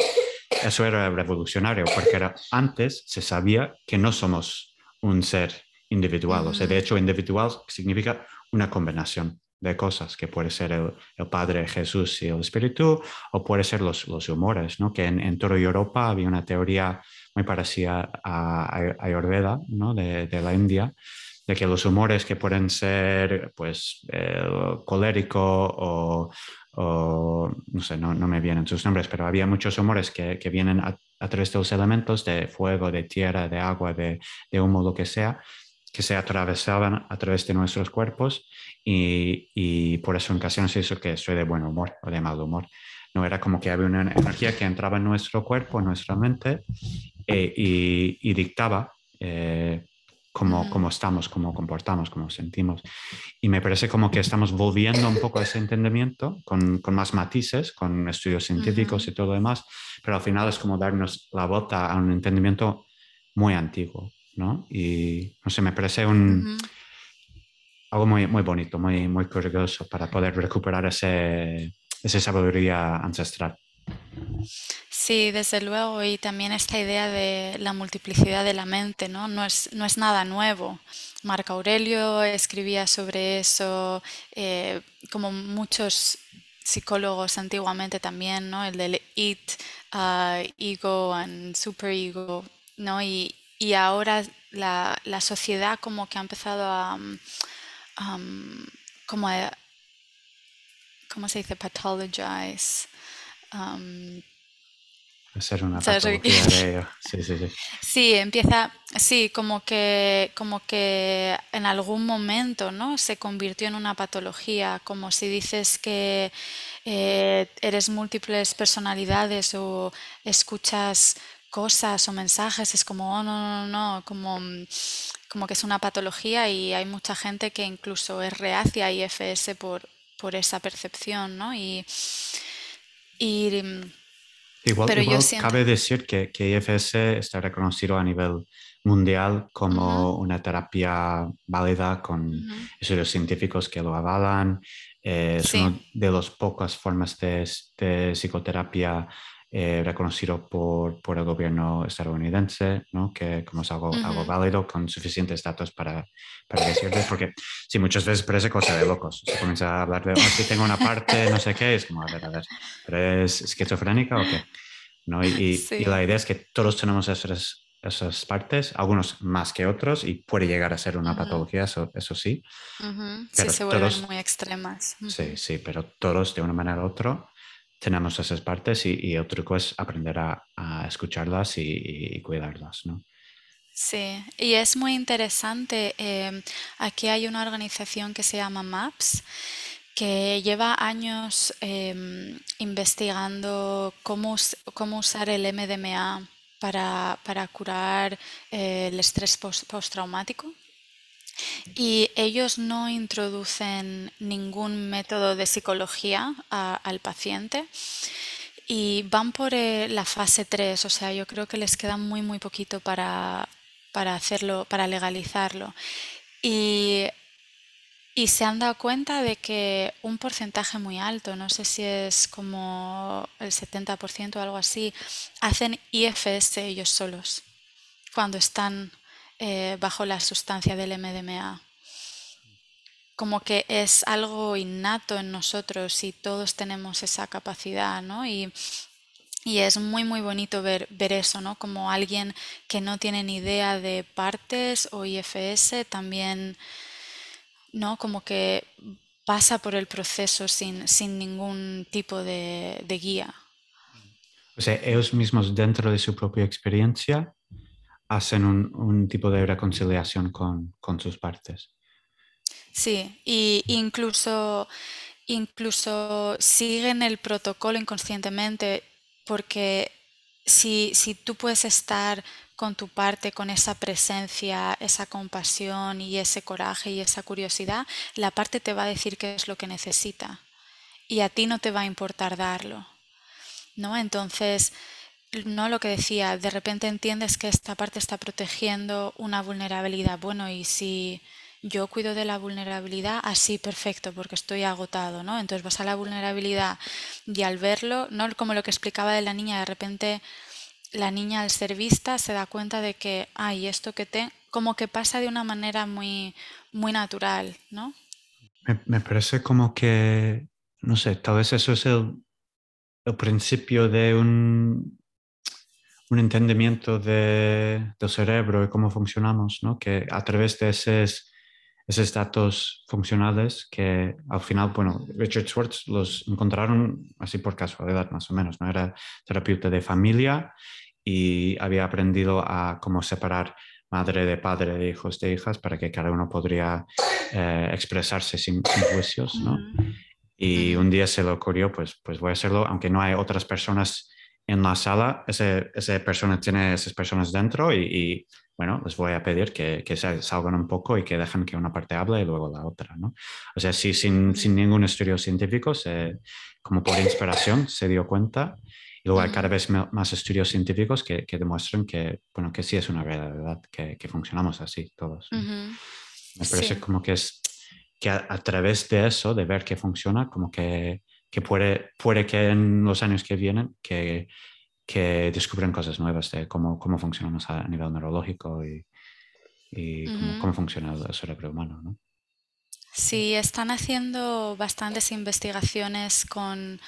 eso era revolucionario, porque era, antes se sabía que no somos un ser individual. O sea, de hecho, individual significa una combinación de cosas, que puede ser el, el, Padre, Jesús y el Espíritu, o puede ser los, los humores, ¿no? que en, en, toda Europa había una teoría muy parecida a, Ayurveda ¿no? de, de, la India, de que los humores que pueden ser pues, colérico o, o, no sé, no, no, me vienen sus nombres, pero había muchos humores que, que vienen a, a, través de los elementos de fuego, de tierra, de agua, de, de humo, lo que sea, que se atravesaban a través de nuestros cuerpos y, y, por eso en ocasiones eso que soy de buen humor o de mal humor. No era como que había una energía que entraba en nuestro cuerpo, en nuestra mente eh, y, y, dictaba eh, cómo, cómo, estamos, cómo comportamos, cómo sentimos. Y me parece como que estamos volviendo un poco a ese entendimiento con, con más matices, con estudios científicos y todo lo demás, pero al final es como darnos la bota a un entendimiento muy antiguo. ¿no? Y no sé, me parece un, algo muy, muy bonito, muy, muy curioso para poder recuperar ese, esa sabiduría ancestral. Sí, desde luego, y también esta idea de la multiplicidad de la mente, ¿no? No es, no es nada nuevo. Marco Aurelio escribía sobre eso, eh, como muchos psicólogos antiguamente también, ¿no? El del it, uh, ego and superego, ¿no? Y, y ahora la, la, sociedad como que ha empezado a, um, como a, ¿cómo se dice? Pathologize. Um, ser una patología de ello. Sí, sí, sí. Sí, empieza, sí, como que, como que en algún momento, ¿no? Se convirtió en una patología, como si dices que eh, eres múltiples personalidades o escuchas cosas o mensajes, es como, oh, no, no, no, como, como que es una patología y hay mucha gente que incluso es reacia a IFS por, por esa percepción, ¿no? Y, y mm, igual, pero yo cabe decir que, que, IFS está reconocido a nivel mundial como una terapia válida con estudios científicos que lo avalan. Es una de las pocas formas de, de psicoterapia eh, reconocido por, por, el gobierno estadounidense, ¿no? que como es algo, algo válido con suficientes datos para, para decirte, porque sí, muchas veces parece cosa de locos. Se comienza a hablar de, oh, si tengo una parte, no sé qué, es como, a ver, a ver, ¿pero es esquizofrénica o qué? ¿No? Y, y, la idea es que todos tenemos esas, esas partes, algunos más que otros, y puede llegar a ser una patología, eso, eso sí. sí, se vuelven muy extremas. Sí, sí, pero todos de una manera u otra tenemos esas partes y, y el truco es aprender a, escucharlas y, cuidarlas, ¿no? Sí, y es muy interesante. Em, aquí hay una organización que se llama MAPS que lleva años em, investigando cómo, usar el MDMA para, curar eh, el estrés postraumático. Y ellos no introducen ningún método de psicología al paciente y van por eh, la fase 3, o sea, yo creo que les queda muy, muy poquito para, para hacerlo, para legalizarlo. Y, y se han dado cuenta de que un porcentaje muy alto, no sé si es como el 70% o algo así, hacen IFS ellos solos cuando están eh, bajo la sustancia del MDMA. Como que es algo innato en nosotros y todos tenemos esa capacidad, ¿no? Y, es muy, muy bonito ver, ver eso, ¿no? Como alguien que no tiene ni idea de partes o IFS también, ¿no? Como que pasa por el proceso sin, sin ningún tipo de, de guía. O sea, ellos mismos dentro de su propia experiencia hacen un, tipo de reconciliación con, sus partes. Sí, y incluso, incluso siguen el protocolo inconscientemente porque si, si tú puedes estar con tu parte, con esa presencia, esa compasión y ese coraje y esa curiosidad, la parte te va a decir qué es lo que necesita y a ti no te va a importar darlo. ¿No? Entonces, no lo que decía, de repente entiendes que esta parte está protegiendo una vulnerabilidad. Bueno, y si yo cuido de la vulnerabilidad, así perfecto, porque estoy agotado, ¿no? Entonces vas a la vulnerabilidad y al verlo, no como lo que explicaba de la niña, de repente la niña al ser vista se da cuenta de que, ay, esto que te, como que pasa de una manera muy, muy natural, ¿no? Me, me parece como que, no sé, tal vez eso es el, el principio de un, un entendimiento de, del cerebro y cómo funcionamos, ¿no? que a través de esos, esos datos funcionales que al final, bueno, Richard Schwartz los encontraron así por casualidad más o menos, ¿no? Era terapeuta de familia y había aprendido a cómo separar madre de padre, de hijos de hijas, para que cada uno podría eh, expresarse sin, juicios, ¿no? Y un día se le ocurrió, pues, pues voy a hacerlo, aunque no hay otras personas en la sala, ese, esa persona tiene esas personas dentro y, bueno, les voy a pedir que, que, salgan un poco y que dejen que una parte hable y luego la otra, ¿no? O sea, sí, sin, sin ningún estudio científico, se, como por inspiración, se dio cuenta. Y luego hay cada vez más estudios científicos que, que, demuestran que, bueno, que sí es una realidad, que, que funcionamos así todos. Me parece como que es que a, a, través de eso, de ver que funciona, como que que puede, puede que en los años que vienen que, que descubran cosas nuevas de cómo, cómo funcionamos a nivel neurológico y, y cómo, funciona el cerebro humano. ¿no? Sí, están haciendo bastantes investigaciones con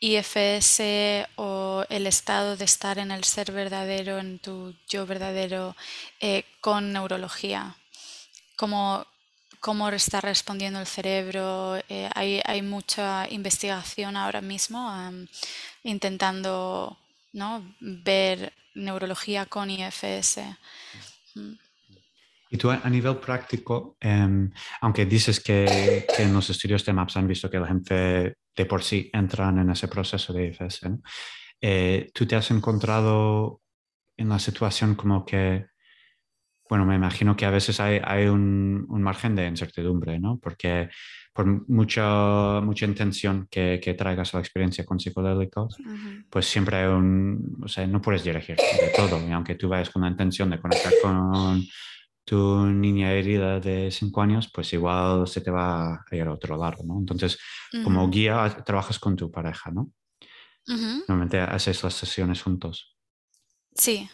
IFS o el estado de estar en el ser verdadero, en tu yo verdadero, eh, con neurología. Como cómo está respondiendo el cerebro. Eh, hay, mucha investigación ahora mismo intentando ¿no? ver neurología con IFS. Y tú a nivel práctico, em, aunque dices que, en los estudios de MAPS han visto que la gente de por sí entran en ese proceso de IFS, eh, ¿tú te has encontrado en la situación como que bueno, me imagino que a veces hay, un, margen de incertidumbre, ¿no? Porque por mucha, mucha intención que, traigas a la experiencia con psicodélicos, pues siempre hay un, o sea, no puedes dirigir de todo, y aunque tú vayas con la intención de conectar con tu niña herida de cinco años, pues igual se te va a ir a otro lado, ¿no? Entonces, como guía, trabajas con tu pareja, ¿no? Normalmente haces las sesiones juntos. Sí.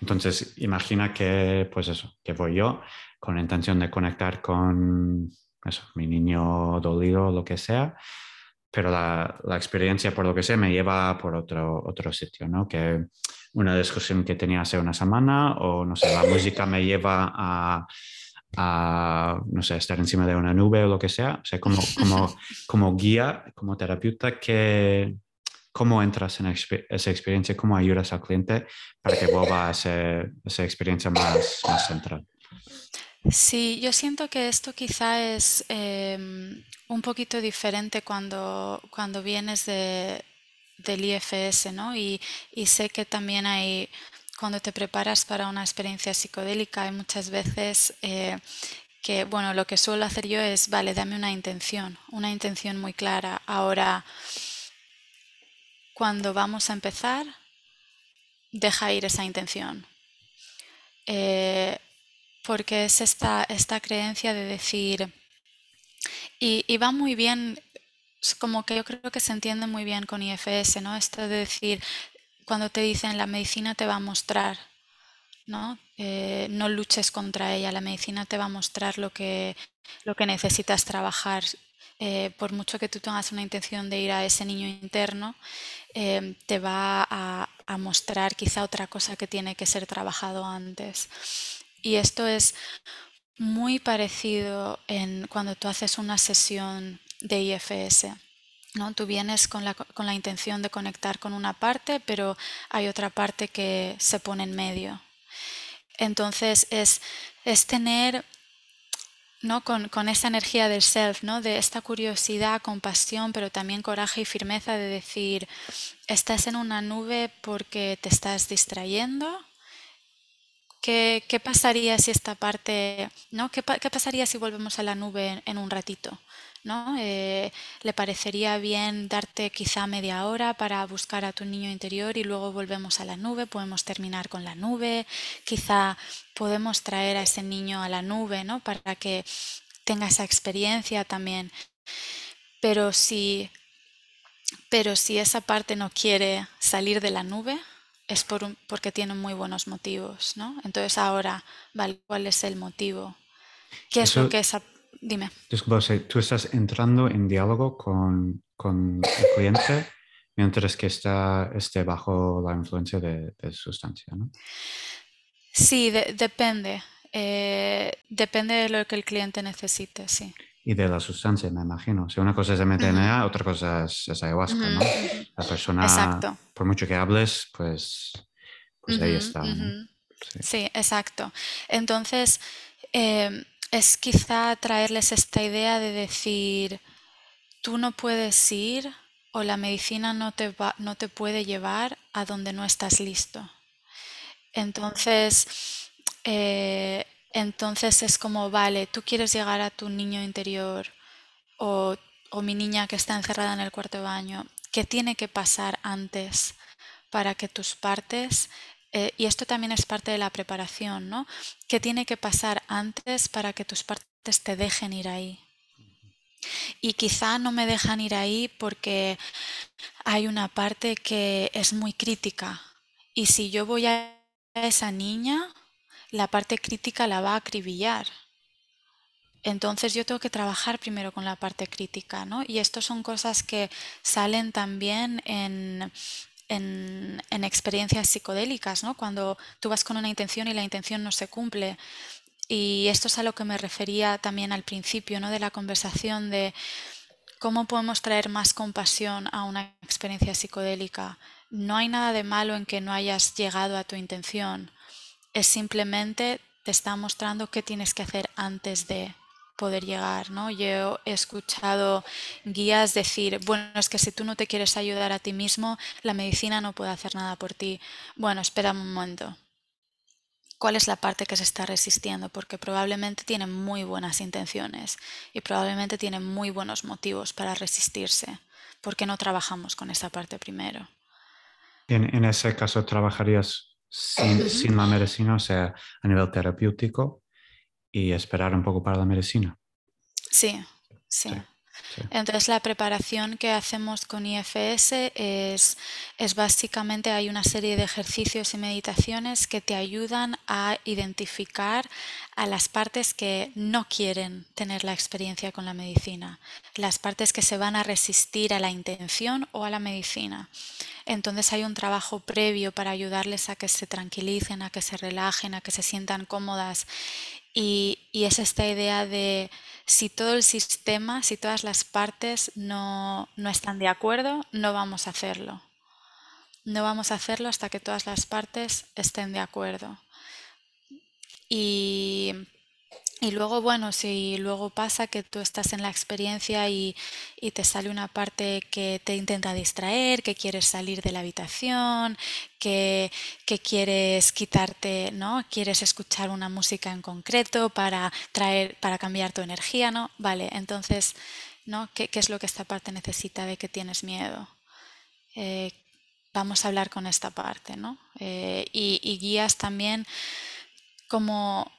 Entonces, imagina que, pues eso, que voy yo con la intención de conectar con eso, mi niño dolido lo que sea, pero la, la, experiencia, por lo que sé, me lleva por otro, otro sitio, ¿no? Que una discusión que tenía hace una semana o, no sé, la música me lleva a, a, no sé, estar encima de una nube o lo que sea. O sea, como, como, como guía, como terapeuta, que, ¿cómo entras en esa experiencia? ¿Cómo ayudas al cliente para que vuelva a esa experiencia más, más central? Sí, yo siento que esto quizá es em, un poquito diferente cuando, cuando vienes de, del IFS, ¿no? Y, y sé que también hay, cuando te preparas para una experiencia psicodélica, hay muchas veces eh, que, bueno, lo que suelo hacer yo es, vale, dame una intención, una intención muy clara. Ahora, cuando vamos a empezar, deja ir esa intención. Eh, porque es esta, esta creencia de decir, y, va muy bien, como que yo creo que se entiende muy bien con IFS, ¿no? Esto de decir, cuando te dicen la medicina te va a mostrar, ¿no? Eh, no luches contra ella, la medicina te va a mostrar lo que, lo que necesitas trabajar. Eh, por mucho que tú tengas una intención de ir a ese niño interno, eh, te va a, a mostrar quizá otra cosa que tiene que ser trabajado antes. Y esto es muy parecido en cuando tú haces una sesión de IFS. ¿no? Tú vienes con la, con la intención de conectar con una parte, pero hay otra parte que se pone en medio. Entonces es, es tener ¿no? Con, con, esa energía del self, ¿no? de esta curiosidad, compasión, pero también coraje y firmeza de decir, estás en una nube porque te estás distrayendo, ¿Qué, pasaría si esta parte, ¿no? ¿Qué, pasaría si volvemos a la nube en, un ratito? ¿No? Eh, ¿Le parecería bien darte quizá media hora para buscar a tu niño interior y luego volvemos a la nube? Podemos terminar con la nube, quizá podemos traer a ese niño a la nube, ¿no? Para que tenga esa experiencia también. Pero si, pero si esa parte no quiere salir de la nube, es por porque tienen muy buenos motivos, ¿no? Entonces ahora, vale, ¿cuál es el motivo? ¿Qué es lo que esa... Dime. Disculpa, tú estás entrando en diálogo con, con el cliente mientras que está esté bajo la influencia de, de sustancia, ¿no? Sí, depende. Eh, depende de lo que el cliente necesite, sí y de la sustancia, me imagino. Si una cosa es MDMA, otra cosa es, ayahuasca, ¿no? La persona, por mucho que hables, pues, pues ahí está. Sí. exacto. Entonces, em, es quizá traerles esta idea de decir, tú no puedes ir o la medicina no te, va, no te puede llevar a donde no estás listo. Entonces, eh, entonces es como, vale, tú quieres llegar a tu niño interior o, mi niña que está encerrada en el cuarto de baño, ¿qué tiene que pasar antes para que tus partes, eh, y esto también es parte de la preparación, ¿no? ¿Qué tiene que pasar antes para que tus partes te dejen ir ahí? Y quizá no me dejan ir ahí porque hay una parte que es muy crítica. Y si yo voy a esa niña, la parte crítica la va a acribillar. Entonces yo tengo que trabajar primero con la parte crítica, ¿no? Y esto son cosas que salen también en, en, en, experiencias psicodélicas, ¿no? Cuando tú vas con una intención y la intención no se cumple. Y esto es a lo que me refería también al principio, ¿no? De la conversación de cómo podemos traer más compasión a una experiencia psicodélica. No hay nada de malo en que no hayas llegado a tu intención es simplemente te está mostrando qué tienes que hacer antes de poder llegar, ¿no? Yo he escuchado guías decir, bueno, es que si tú no te quieres ayudar a ti mismo, la medicina no puede hacer nada por ti. Bueno, espera un momento. ¿Cuál es la parte que se está resistiendo? Porque probablemente tiene muy buenas intenciones y probablemente tiene muy buenos motivos para resistirse. ¿Por qué no trabajamos con esa parte primero? En, en ese caso, ¿trabajarías sin, la medicina, o sea, a nivel terapéutico, y esperar un poco para la medicina. Sí, sí. Entonces la preparación que hacemos con IFS es, es, básicamente hay una serie de ejercicios y meditaciones que te ayudan a identificar a las partes que no quieren tener la experiencia con la medicina, las partes que se van a resistir a la intención o a la medicina. Entonces hay un trabajo previo para ayudarles a que se tranquilicen, a que se relajen, a que se sientan cómodas y, es esta idea de si todo el sistema, si todas las partes no, no están de acuerdo, no vamos a hacerlo. No vamos a hacerlo hasta que todas las partes estén de acuerdo. Y y luego, bueno, si luego pasa que tú estás en la experiencia y, te sale una parte que te intenta distraer, que quieres salir de la habitación, que, quieres quitarte, ¿no? Quieres escuchar una música en concreto para traer, para cambiar tu energía, ¿no? Vale, entonces, ¿no? ¿Qué, es lo que esta parte necesita de que tienes miedo? Eh, vamos a hablar con esta parte, ¿no? Eh, y, y guías también como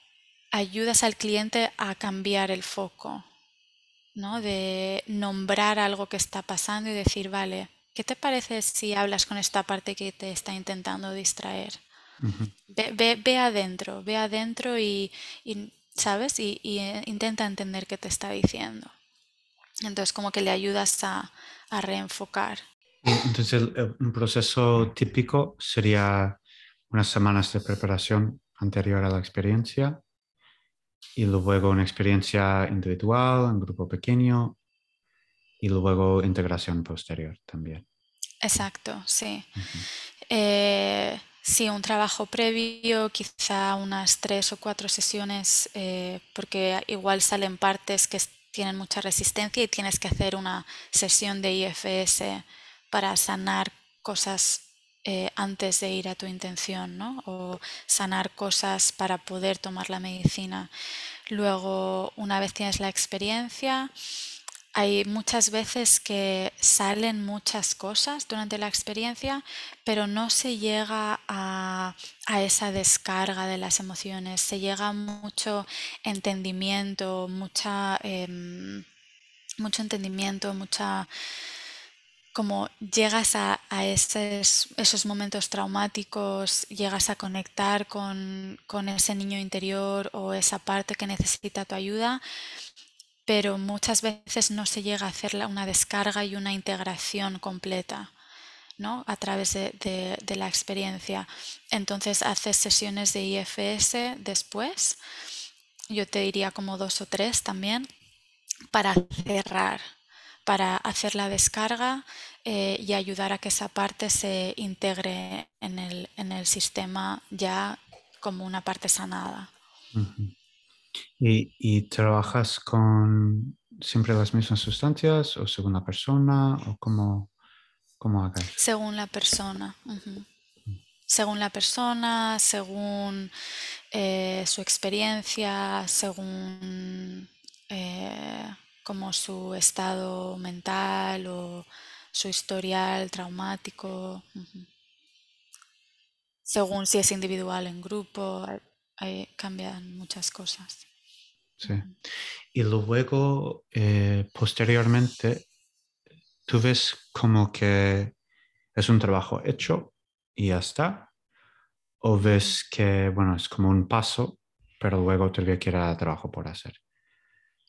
ayudas al cliente a cambiar el foco, ¿no? De nombrar algo que está pasando y decir, vale, ¿qué te parece si hablas con esta parte que te está intentando distraer? ve, adentro, ve adentro y, ¿sabes? Y, eh, intenta entender qué te está diciendo. Entonces, como que le ayudas a, reenfocar. Entonces, un proceso típico sería unas semanas de preparación anterior a la experiencia y luego una experiencia individual, en grupo pequeño y luego integración posterior también. Exacto, sí. Eh, sí, un trabajo previo, quizá unas tres o cuatro sesiones, eh, porque igual salen partes que tienen mucha resistencia y tienes que hacer una sesión de IFS para sanar cosas eh, antes de ir a tu intención, ¿no? O sanar cosas para poder tomar la medicina. Luego, una vez tienes la experiencia, hay muchas veces que salen muchas cosas durante la experiencia, pero no se llega a, esa descarga de las emociones, se llega a mucho entendimiento, mucha, em, mucho entendimiento, mucha como llegas a, esos, momentos traumáticos, llegas a conectar con, ese niño interior o esa parte que necesita tu ayuda, pero muchas veces no se llega a hacer una descarga y una integración completa. ¿no? a través de, de la experiencia. Entonces haces sesiones de IFS después, yo te diría como dos o tres también, para cerrar para hacer la descarga eh, y ayudar a que esa parte se integre en el, en el sistema ya como una parte sanada. ¿Y, ¿Y, trabajas con siempre las mismas sustancias o según la persona o cómo, cómo hagas? Según la persona. Según la persona, según eh, su experiencia, según eh, como su estado mental o su historial traumático, según si es individual en grupo, cambian muchas cosas. Sí. Y luego, eh, posteriormente, tú ves como que es un trabajo hecho y ya está, o ves que, bueno, es como un paso, pero luego todavía queda trabajo por hacer.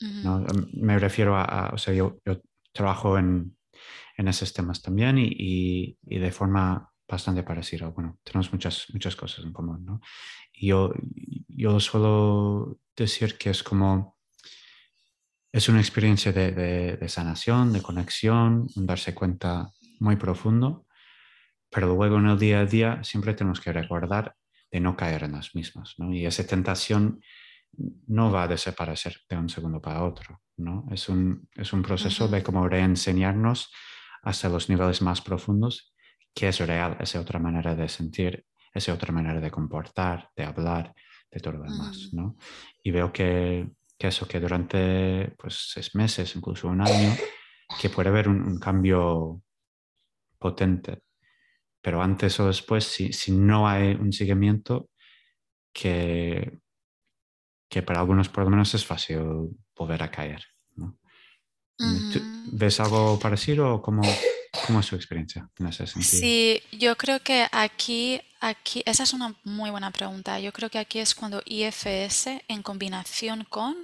Em, me refiero a, o sea, yo, trabajo en, en, esos temas también y, y, de forma bastante parecida. Bueno, tenemos muchas, muchas cosas en común, ¿no? Y yo, yo suelo decir que es como, es una experiencia de, de, sanación, de conexión, un darse cuenta muy profundo, pero luego en el día a día siempre tenemos que recordar de no caer en las mismas, ¿no? Y esa tentación no va a desaparecer de un segundo para otro, ¿no? Es un, es un proceso de como reenseñarnos hasta los niveles más profundos que es real, esa otra manera de sentir, esa otra manera de comportar, de hablar, de todo lo demás, ¿no? Y veo que, que, eso, que durante pues, seis meses, incluso un año, que puede haber un, cambio potente, pero antes o después, si, si no hay un seguimiento, que que para algunos por lo menos es fácil volver a caer. ¿Ves algo parecido o cómo, cómo, es su experiencia en ese sentido? Sí, yo creo que aquí, aquí, esa es una muy buena pregunta. Yo creo que aquí es cuando IFS en combinación con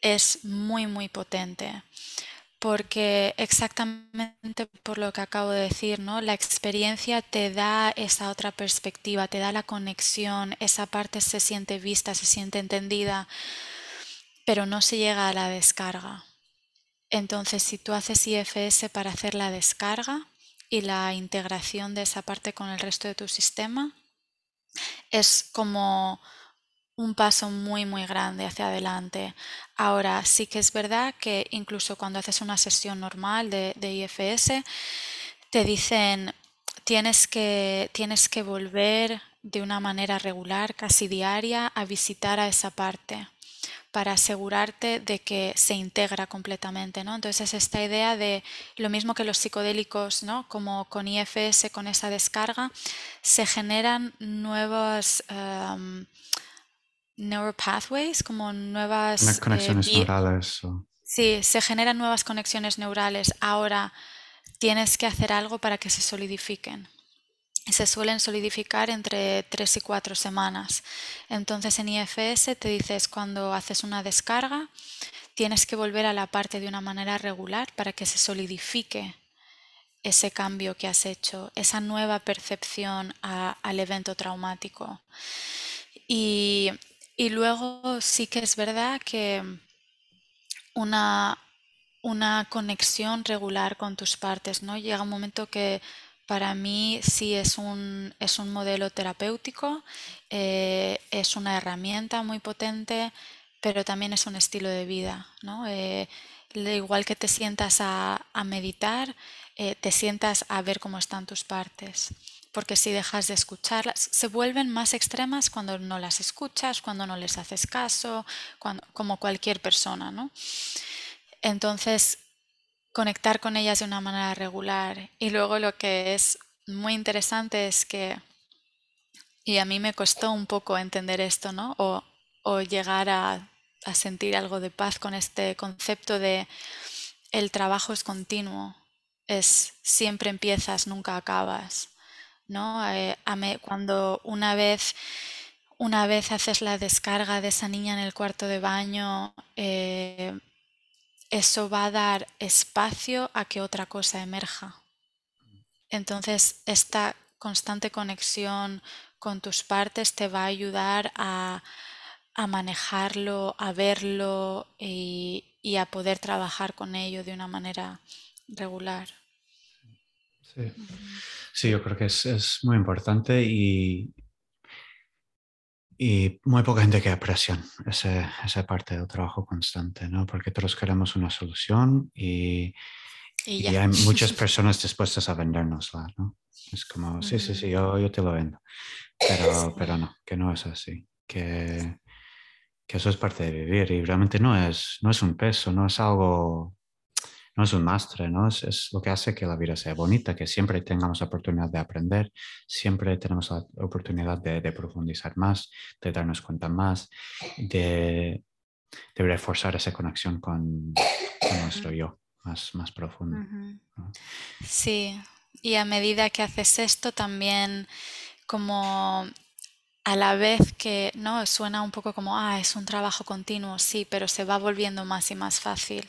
es muy, muy potente porque exactamente por lo que acabo de decir, ¿no? La experiencia te da esa otra perspectiva, te da la conexión, esa parte se siente vista, se siente entendida, pero no se llega a la descarga. Entonces, si tú haces IFS para hacer la descarga y la integración de esa parte con el resto de tu sistema, es como un paso muy, muy grande hacia adelante. Ahora, sí que es verdad que incluso cuando haces una sesión normal de, IFS, te dicen, tienes que, tienes que volver de una manera regular, casi diaria, a visitar a esa parte para asegurarte de que se integra completamente, ¿no? Entonces esta idea de lo mismo que los psicodélicos, ¿no? Como con IFS, con esa descarga, se generan nuevas em, neuropathways, como nuevas... Eh, conexiones neurales. Sí, se generan nuevas conexiones neurales. Ahora tienes que hacer algo para que se solidifiquen. Se suelen solidificar entre 3 y 4 semanas. Entonces en IFS te dices cuando haces una descarga, tienes que volver a la parte de una manera regular para que se solidifique ese cambio que has hecho, esa nueva percepción al evento traumático. Y y luego sí que es verdad que una, una conexión regular con tus partes, ¿no? Llega un momento que para mí sí es un, es un modelo terapéutico, eh, es una herramienta muy potente, pero también es un estilo de vida, ¿no? Eh, igual que te sientas a, meditar, eh, te sientas a ver cómo están tus partes porque si dejas de escucharlas, se vuelven más extremas cuando no las escuchas, cuando no les haces caso, como cualquier persona, ¿no? Entonces, conectar con ellas de una manera regular. Y luego lo que es muy interesante es que, y a mí me costó un poco entender esto, ¿no? O, llegar a, a sentir algo de paz con este concepto de el trabajo es continuo, es siempre empiezas, nunca acabas. ¿No? Eh, cuando una vez, una vez haces la descarga de esa niña en el cuarto de baño, eh, eso va a dar espacio a que otra cosa emerja. Entonces, esta constante conexión con tus partes te va a ayudar a, manejarlo, a verlo y, a poder trabajar con ello de una manera regular. Sí. Sí, yo creo que es, muy importante y, y muy poca gente que aprecia esa parte del trabajo constante, ¿no? Porque todos queremos una solución y, hay muchas personas dispuestas a vendérnosla, ¿no? Es como, sí, sí, sí, yo, yo te lo vendo. Pero, pero no, que no es así. Que, que eso es parte de vivir y realmente no es, no es un peso, no es algo no es un máster, ¿no? Es, lo que hace que la vida sea bonita, que siempre tengamos la oportunidad de aprender, siempre tenemos la oportunidad de, profundizar más, de darnos cuenta más, de, reforzar esa conexión con, nuestro yo más, más profundo. Sí, y a medida que haces esto también como a la vez que no suena un poco como ah es un trabajo continuo sí pero se va volviendo más y más fácil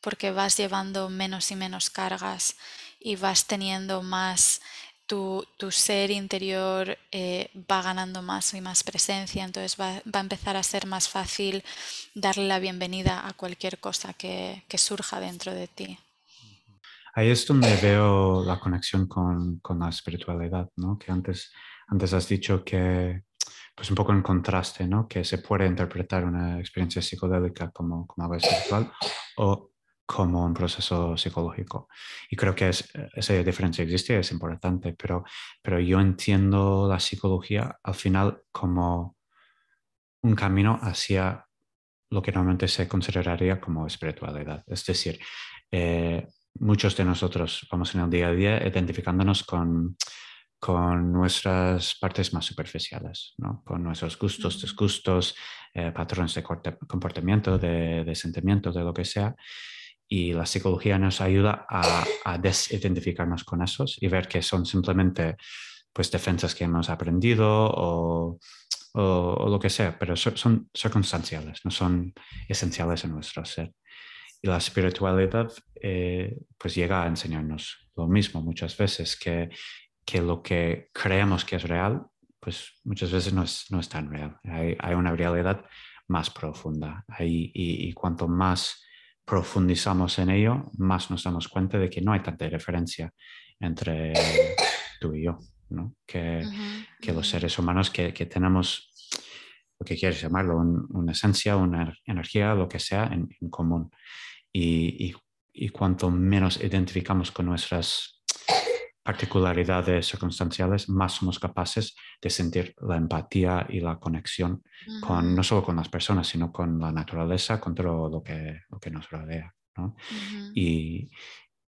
porque vas llevando menos y menos cargas y vas teniendo más, tu, ser interior eh, va ganando más y más presencia, entonces va, a empezar a ser más fácil darle la bienvenida a cualquier cosa que, surja dentro de ti. Ahí es donde veo la conexión con, la espiritualidad, ¿no? Que antes, antes has dicho que, pues un poco en contraste, ¿no? Que se puede interpretar una experiencia psicodélica como, como algo espiritual o como un proceso psicológico. Y creo que es, esa diferencia existe es importante, pero, pero yo entiendo la psicología al final como un camino hacia lo que normalmente se consideraría como espiritualidad. Es decir, eh, muchos de nosotros vamos en el día a día identificándonos con con nuestras partes más superficiales, ¿no? con nuestros gustos, desgustos, eh, patrones de comportamiento, de, de, sentimiento, de lo que sea. Y la psicología nos ayuda a, a, desidentificarnos con esos y ver que son simplemente pues, defensas que hemos aprendido o, o, lo que sea, pero son circunstanciales, no son esenciales en nuestro ser. Y la espiritualidad eh, pues llega a enseñarnos lo mismo muchas veces, que que lo que creemos que es real, pues muchas veces no es, no es tan real. Hay, hay, una realidad más profunda. y, y, cuanto más profundizamos en ello, más nos damos cuenta de que no hay tanta diferencia entre tú y yo, ¿no? que, que los seres humanos que, que, tenemos, lo que quieres llamarlo, una esencia, una energía, lo que sea, en, en común. Y, y, cuanto menos identificamos con nuestras particularidades circunstanciales, más somos capaces de sentir la empatía y la conexión con, no solo con las personas, sino con la naturaleza, con todo lo que, lo que nos rodea. ¿no? Y,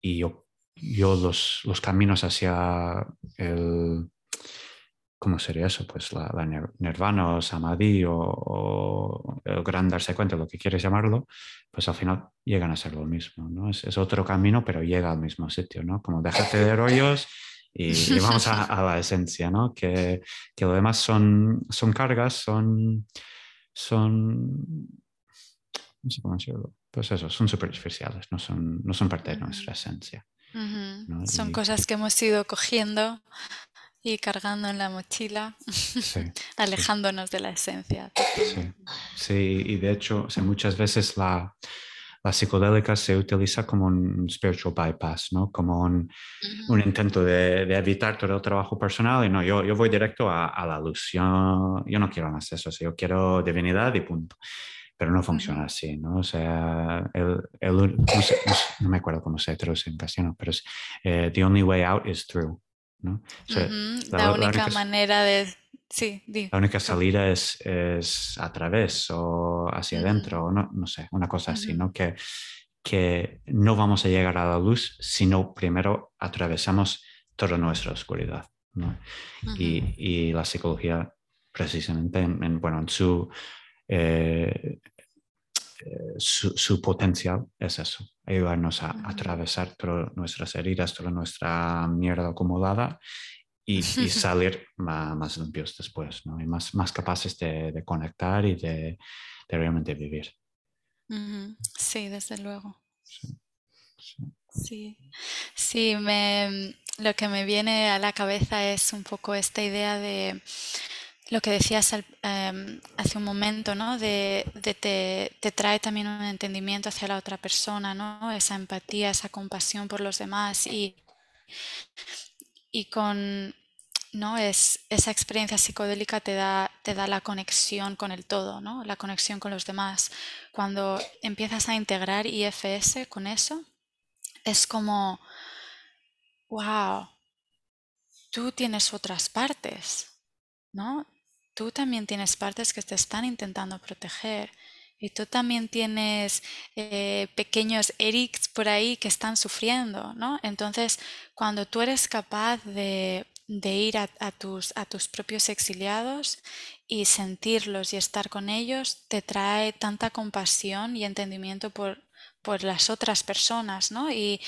y yo, yo los, los, caminos hacia el, ¿cómo sería eso? Pues la, nirvana o samadhi o, el gran darse cuenta, lo que quieres llamarlo, pues al final llegan a ser lo mismo, ¿no? Es, otro camino, pero llega al mismo sitio, ¿no? Como déjate de rollos y, vamos a, la esencia, ¿no? Que, que, lo demás son, son cargas, son, son, no sé cómo decirlo, pues eso, son superficiales, no son, no son parte de nuestra esencia. Son cosas que hemos ido cogiendo y cargando en la mochila, alejándonos de la esencia. Sí. sí, y de hecho muchas veces la, la, psicodélica se utiliza como un spiritual bypass, ¿no? como un, un intento de, de, evitar todo el trabajo personal y no, yo, yo voy directo a, a la luz, yo, yo, no quiero más eso, yo quiero divinidad y punto. Pero no funciona así, ¿no? O sea, el, el no, me acuerdo cómo se traduce en castellano, pero es eh, The only way out is through. La, única manera de... Sí, La única salida es, es, a través o hacia adentro, o no, no sé, una cosa así, ¿no? Que, que no vamos a llegar a la luz si no primero atravesamos toda nuestra oscuridad. y, y, la psicología, precisamente, en, bueno, en su eh, eh, su, potencial es eso, ayudarnos a, atravesar todas nuestras heridas, toda nuestra mierda acumulada y, salir más, limpios después, ¿no? y más, más capaces de, conectar y de, realmente vivir. Sí, desde luego. Sí, sí. me, lo que me viene a la cabeza es un poco esta idea de lo que decías em, hace un momento, ¿no? De, te, trae también un entendimiento hacia la otra persona, ¿no? Esa empatía, esa compasión por los demás y, y con, ¿no? Es, esa experiencia psicodélica te da, te da la conexión con el todo, ¿no? La conexión con los demás. Cuando empiezas a integrar IFS con eso, es como, wow, tú tienes otras partes, ¿no? Tú también tienes partes que te están intentando proteger. Y tú también tienes eh, pequeños Erics por ahí que están sufriendo, ¿no? Entonces, cuando tú eres capaz de, ir a, tus, a tus propios exiliados y sentirlos y estar con ellos, te trae tanta compasión y entendimiento por, por las otras personas, ¿no? Y,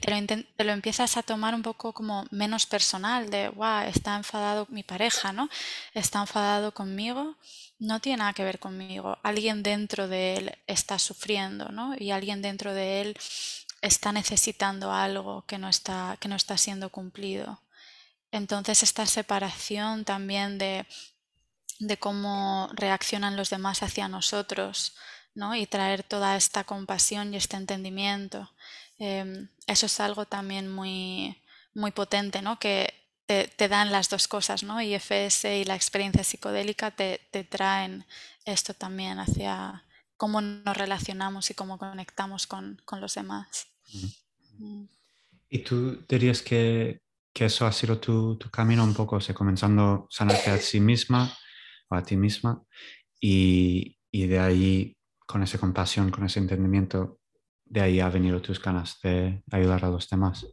te, lo te, lo empiezas a tomar un poco como menos personal, de, wow, está enfadado mi pareja, ¿no? Está enfadado conmigo, no tiene nada que ver conmigo. Alguien dentro de él está sufriendo, ¿no? Y alguien dentro de él está necesitando algo que no está, que no está siendo cumplido. Entonces esta separación también de, de cómo reaccionan los demás hacia nosotros, y traer toda esta compasión y este entendimiento. Em, eso es algo también muy, muy potente, ¿no? que te, dan las dos cosas, ¿no? IFS y la experiencia psicodélica te, traen esto también hacia cómo nos relacionamos y cómo conectamos con, los demás. Mm. ¿Y tú dirías que, eso ha sido tu, camino un poco, o comenzando a sanarte a sí misma o a ti misma y, y de ahí con esa compasión, con ese entendimiento, de ahí ha venido tus ganas de ayudar a los demás.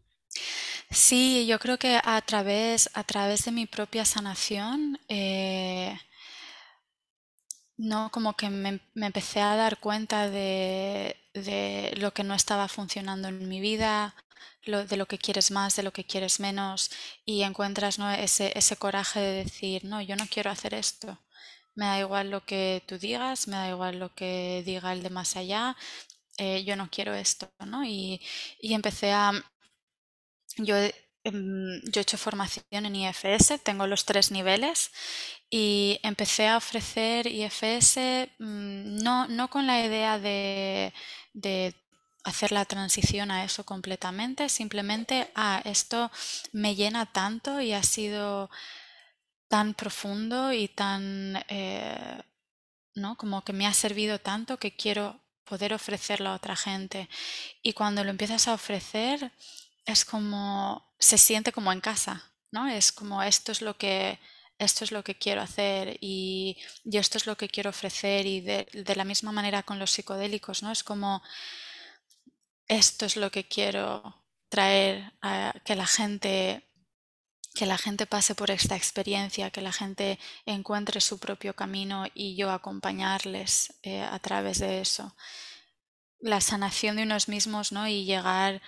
Sí, yo creo que a través, a través de mi propia sanación, eh, no, como que me, empecé a dar cuenta de, de lo que no estaba funcionando en mi vida, de lo que quieres más, de lo que quieres menos, y encuentras ¿no? ese, ese coraje de decir, no, yo no quiero hacer esto. Me da igual lo que tú digas, me da igual lo que diga el de más allá, eh, yo no quiero esto, ¿no? Y, y empecé a... Yo, em, yo he hecho formación en IFS, tengo los tres niveles y empecé a ofrecer IFS mm, no, no con la idea de, de hacer la transición a eso completamente, simplemente, ah, esto me llena tanto y ha sido tan profundo y tan, eh, ¿no? Como que me ha servido tanto que quiero poder ofrecerlo a otra gente. Y cuando lo empiezas a ofrecer, es como, se siente como en casa, ¿no? Es como esto es lo que, esto es lo que quiero hacer y, y esto es lo que quiero ofrecer y de, de la misma manera con los psicodélicos, ¿no? Es como esto es lo que quiero traer a que la gente que la gente pase por esta experiencia, que la gente encuentre su propio camino y yo acompañarles eh, a través de eso. La sanación de unos mismos, ¿no? Y llegar,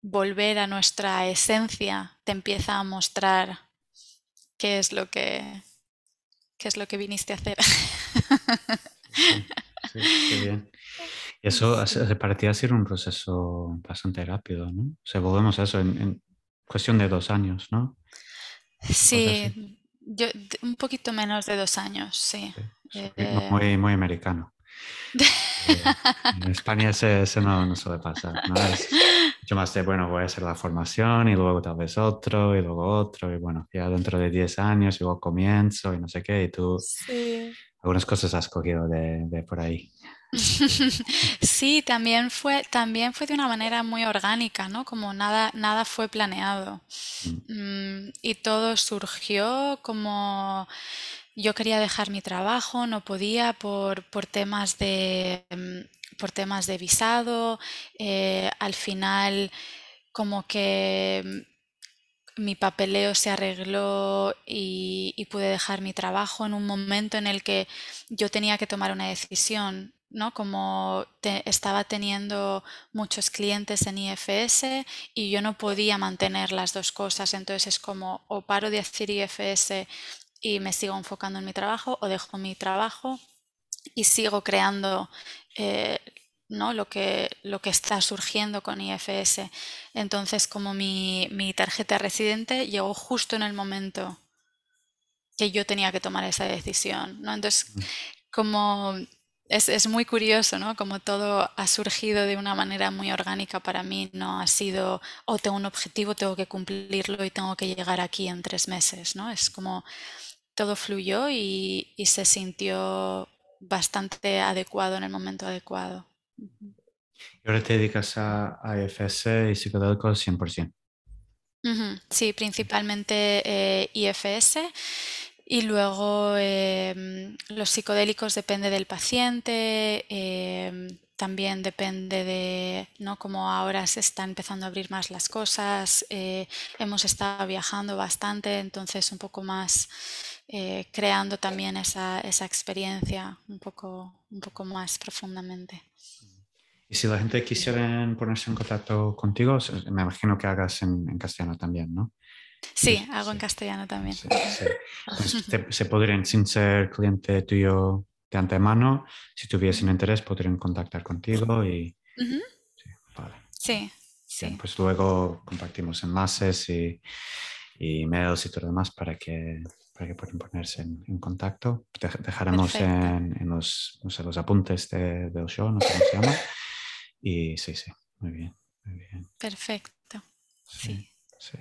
volver a nuestra esencia, te empieza a mostrar qué es lo que, qué es lo que viniste a hacer. Sí, qué bien. Eso parecía ser un proceso bastante rápido, ¿no? O sea, volvemos a eso en, cuestión de dos años, ¿no? Sí, yo, un poquito menos de dos años, sí. Eh, muy, muy americano. Eh, en España ese, no, no, suele pasar. ¿no? Es mucho más de, bueno, voy a hacer la formación y luego tal vez otro y luego otro y bueno, ya dentro de 10 años luego comienzo y no sé qué y tú sí. algunas cosas has cogido de, de por ahí. Sí, también fue, también fue de una manera muy orgánica, ¿no? Como nada, nada fue planeado. Mm. Mm, y todo surgió como yo quería dejar mi trabajo, no podía por, por temas de mm, por temas de visado. Eh, al final, como que mi papeleo se arregló y, y pude dejar mi trabajo en un momento en el que yo tenía que tomar una decisión ¿no? Como estaba teniendo muchos clientes en IFS y yo no podía mantener las dos cosas, entonces es como o paro de hacer IFS y me sigo enfocando en mi trabajo o dejo mi trabajo y sigo creando eh, ¿no? lo, que, lo que está surgiendo con IFS. Entonces como mi, mi tarjeta residente llegó justo en el momento que yo tenía que tomar esa decisión. ¿no? Entonces, mm. como es, muy curioso, ¿no? Como todo ha surgido de una manera muy orgánica para mí, no ha sido, oh, tengo un objetivo, tengo que cumplirlo y tengo que llegar aquí en tres meses, ¿no? Es como todo fluyó y, se sintió bastante adecuado en el momento adecuado. ¿Y ahora te dedicas a, IFS y psicodélicos 100%? Sí, principalmente eh, IFS y luego em, los psicodélicos depende del paciente, em, también depende de ¿no? cómo ahora se está empezando a abrir más las cosas. Eh, hemos estado viajando bastante, entonces un poco más eh, creando también esa, esa, experiencia un poco, un poco más profundamente. Y si la gente quisiera ponerse en contacto contigo, me imagino que hagas en, en castellano también, ¿no? Sí, hago en castellano también. se podrían, sin ser cliente tuyo de antemano, si tuviesen interés, podrían contactar contigo y... Sí, vale. Sí, sí. pues luego compartimos enlaces y, y, emails y todo lo demás para que, para que puedan ponerse en, contacto. dejaremos en, en, los, los apuntes de, del show, no sé cómo se llama. Y sí, sí, muy bien, muy bien. Perfecto. sí. Sí.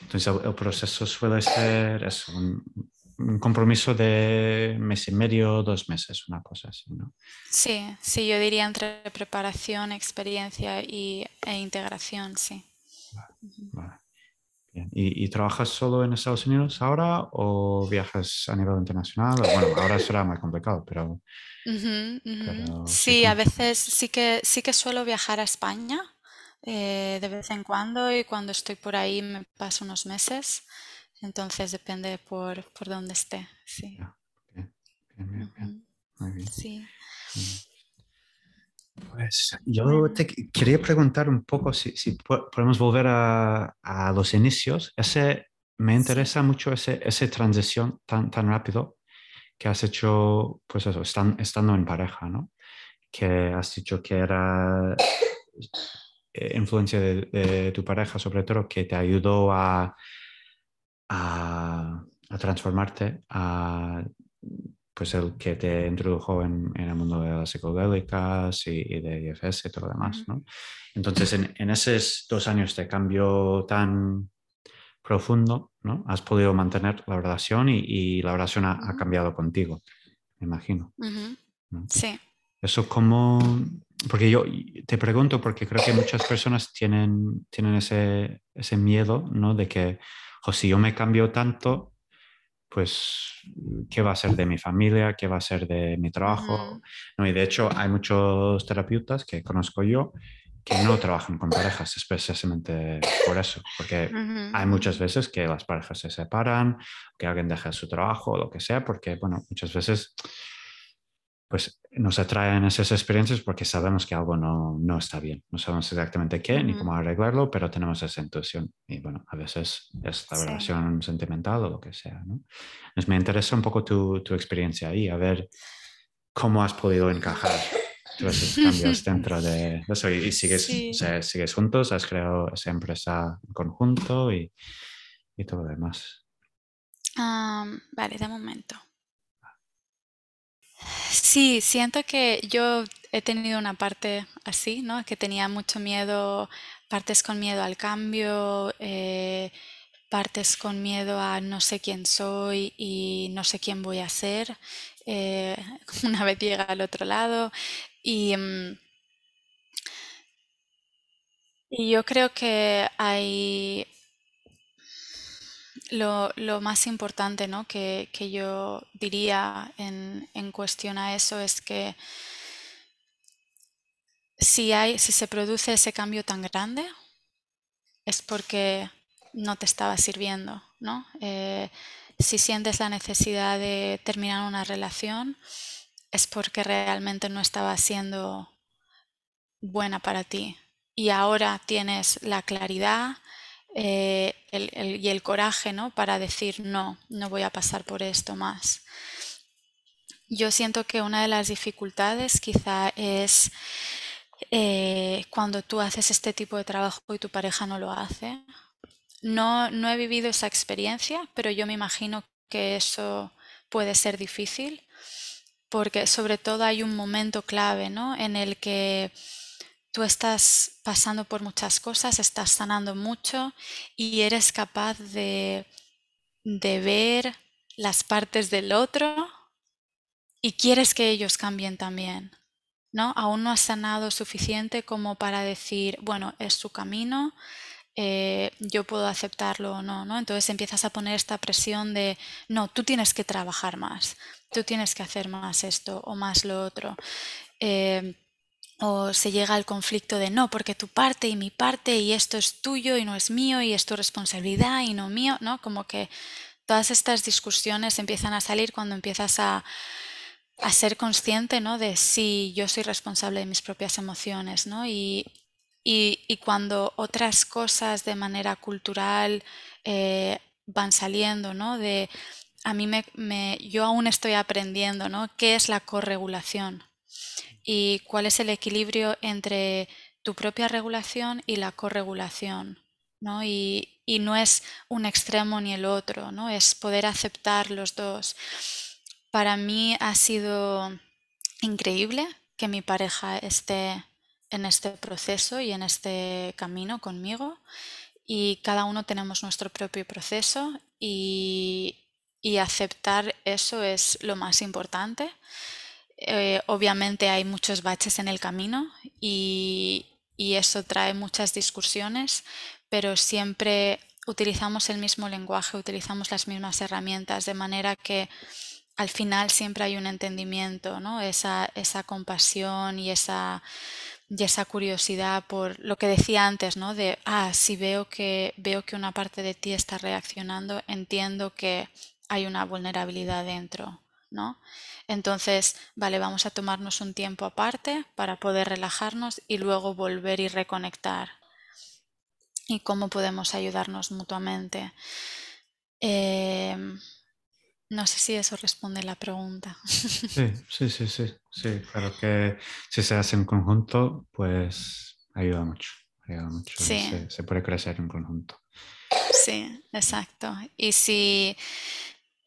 Entonces el, proceso suele ser un, compromiso de mes y medio, dos meses, una cosa así, ¿no? Sí, sí, yo diría entre preparación, experiencia y, e integración, sí. Vale, Bien. ¿Y, trabajas solo en Estados Unidos ahora o viajas a nivel internacional? Bueno, ahora será más complicado, pero... sí, a veces sí que, sí que suelo viajar a España eh, de vez en cuando y cuando estoy por ahí me paso unos meses. Entonces depende por, por dónde esté. Sí. Muy bien. Sí. Pues yo te quería preguntar un poco si, podemos volver a, a, los inicios. Ese, me interesa mucho ese, esa transición tan, tan rápido que has hecho, pues eso, estando en pareja, ¿no? Que has dicho que era influencia de, tu pareja, sobre todo, que te ayudó a, a, transformarte, a, pues el que te introdujo en, el mundo de las psicodélicas y, de IFS y todo lo demás, ¿no? Entonces, en, en, esos dos años de cambio tan profundo, ¿no? Has podido mantener la relación y, la relación ha, cambiado contigo, me imagino. Sí. Eso como, porque yo te pregunto, porque creo que muchas personas tienen, tienen ese, ese miedo, ¿no? De que, o si yo me cambio tanto, pues, ¿qué va a ser de mi familia? ¿Qué va a ser de mi trabajo? ¿No? Y de hecho, hay muchos terapeutas que conozco yo que no trabajan con parejas, es precisamente por eso, porque hay muchas veces que las parejas se separan, que alguien deja su trabajo, o lo que sea, porque, bueno, muchas veces pues nos atraen esas experiencias porque sabemos que algo no, no está bien. No sabemos exactamente qué ni cómo arreglarlo, pero tenemos esa intuición. Y bueno, a veces es la relación sentimental o lo que sea. ¿no? Entonces me interesa un poco tu, tu, experiencia ahí, a ver cómo has podido encajar todos esos cambios dentro de eso. Y, sigues, sigues juntos, has creado esa empresa en conjunto y, y todo lo demás. vale, de momento. Sí, siento que yo he tenido una parte así, ¿no? Que tenía mucho miedo, partes con miedo al cambio, eh, partes con miedo a no sé quién soy y no sé quién voy a ser eh, una vez llega al otro lado. Y, mm, y yo creo que hay lo, más importante ¿no? que, yo diría en, cuestión a eso es que si, hay, si se produce ese cambio tan grande es porque no te estaba sirviendo, ¿no? Eh, si sientes la necesidad de terminar una relación es porque realmente no estaba siendo buena para ti y ahora tienes la claridad, eh, y el coraje ¿no? para decir no, no voy a pasar por esto más. Yo siento que una de las dificultades quizá es eh, cuando tú haces este tipo de trabajo y tu pareja no lo hace. No, no he vivido esa experiencia, pero yo me imagino que eso puede ser difícil porque sobre todo hay un momento clave ¿no? en el que tú estás pasando por muchas cosas, estás sanando mucho y eres capaz de, ver las partes del otro y quieres que ellos cambien también. ¿no? Aún no has sanado suficiente como para decir, bueno, es su camino, eh, yo puedo aceptarlo o no, no. Entonces empiezas a poner esta presión de, no, tú tienes que trabajar más, tú tienes que hacer más esto o más lo otro. Eh, o se llega al conflicto de no, porque tu parte y mi parte y esto es tuyo y no es mío y es tu responsabilidad y no mío, ¿no? Como que todas estas discusiones empiezan a salir cuando empiezas a, ser consciente, ¿no? De si yo soy responsable de mis propias emociones, ¿no? Y, cuando otras cosas de manera cultural eh, van saliendo, ¿no? De a mí me, me, yo aún estoy aprendiendo, ¿no? ¿Qué es la corregulación? Y cuál es el equilibrio entre tu propia regulación y la corregulación. ¿no? Y, no es un extremo ni el otro, ¿no? es poder aceptar los dos. Para mí ha sido increíble que mi pareja esté en este proceso y en este camino conmigo y cada uno tenemos nuestro propio proceso y, y aceptar eso es lo más importante. Eh, obviamente hay muchos baches en el camino y, eso trae muchas discusiones, pero siempre utilizamos el mismo lenguaje, utilizamos las mismas herramientas, de manera que al final siempre hay un entendimiento, ¿no? esa, esa compasión y esa y esa curiosidad por lo que decía antes, ¿no? De, ah, si veo que, veo que una parte de ti está reaccionando, entiendo que hay una vulnerabilidad dentro, ¿no? Entonces, vale, vamos a tomarnos un tiempo aparte para poder relajarnos y luego volver y reconectar. Y cómo podemos ayudarnos mutuamente. Em, no sé si eso responde la pregunta. Sí, sí, sí, sí, sí. Claro que si se hace en conjunto, pues ayuda mucho. Ayuda mucho. Se, se, puede crecer en conjunto. Sí, exacto. Y si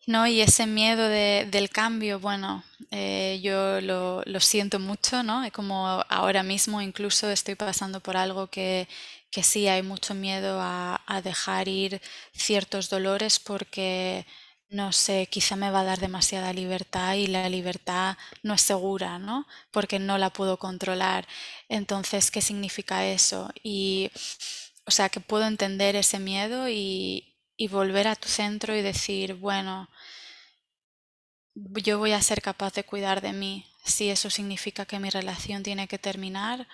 no, y ese miedo del cambio, bueno, eh, yo lo, siento mucho, ¿no? Es como ahora mismo incluso estoy pasando por algo que, que sí hay mucho miedo a, a, dejar ir ciertos dolores porque, no sé, quizá me va a dar demasiada libertad y la libertad no es segura, ¿no? Porque no la puedo controlar. Entonces, ¿qué significa eso? Y, o sea, que puedo entender ese miedo y, y volver a tu centro y decir, bueno, yo voy a ser capaz de cuidar de mí. Si eso significa que mi relación tiene que terminar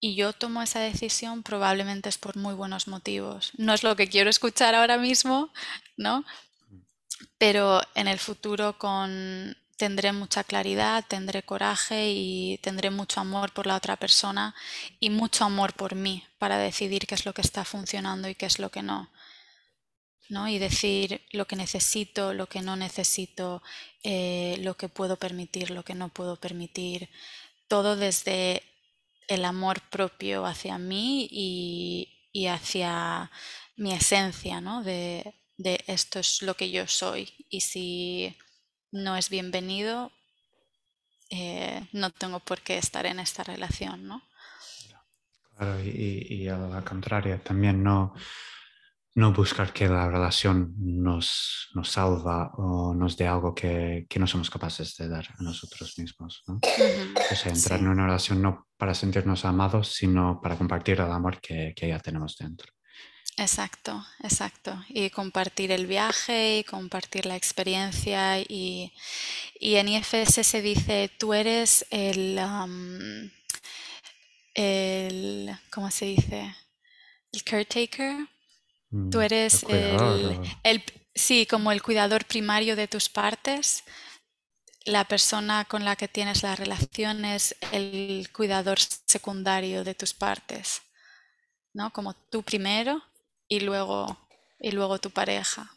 y yo tomo esa decisión, probablemente es por muy buenos motivos. No es lo que quiero escuchar ahora mismo, ¿no? Pero en el futuro con tendré mucha claridad, tendré coraje y tendré mucho amor por la otra persona y mucho amor por mí para decidir qué es lo que está funcionando y qué es lo que no. Y decir lo que necesito, lo que no necesito, eh, lo que puedo permitir, lo que no puedo permitir, todo desde el amor propio hacia mí y, hacia mi esencia, ¿no? De, esto es lo que yo soy y si no es bienvenido, eh, no tengo por qué estar en esta relación, ¿no? Claro, y, y a la contraria, también no, no buscar que la relación nos, nos salva o nos dé algo que, que, no somos capaces de dar a nosotros mismos. ¿no? O sea, entrar en una relación no para sentirnos amados, sino para compartir el amor que, que ya tenemos dentro. Exacto, exacto. Y compartir el viaje y compartir la experiencia. Y, y en IFS se dice, tú eres el, el, ¿cómo se dice? El caretaker Tú mm, eres el, sí, como el cuidador primario de tus partes. La persona con la que tienes la relación es el cuidador secundario de tus partes, ¿no? Como tú primero y luego, y luego tu pareja.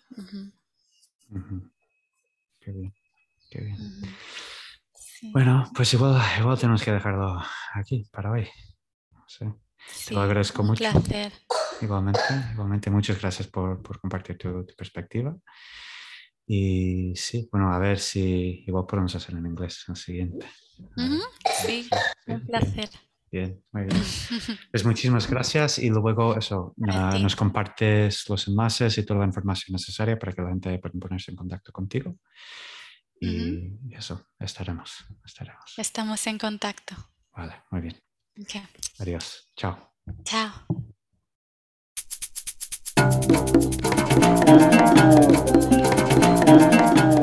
Qué bien, qué bien. Bueno, pues igual, igual tenemos que dejarlo aquí para hoy. Te lo agradezco mucho. Un placer. Igualmente, igualmente muchas gracias por, por compartir tu, perspectiva. Y sí, bueno, a ver si igual podemos hacer en inglés el siguiente. sí, un placer. Bien, muy bien. Pues muchísimas gracias y luego eso, nos compartes los enlaces y toda la información necesaria para que la gente pueda ponerse en contacto contigo. Y eso, estaremos, estaremos. Estamos en contacto. Vale, muy bien. Adiós. Chao. Chao. Thank you.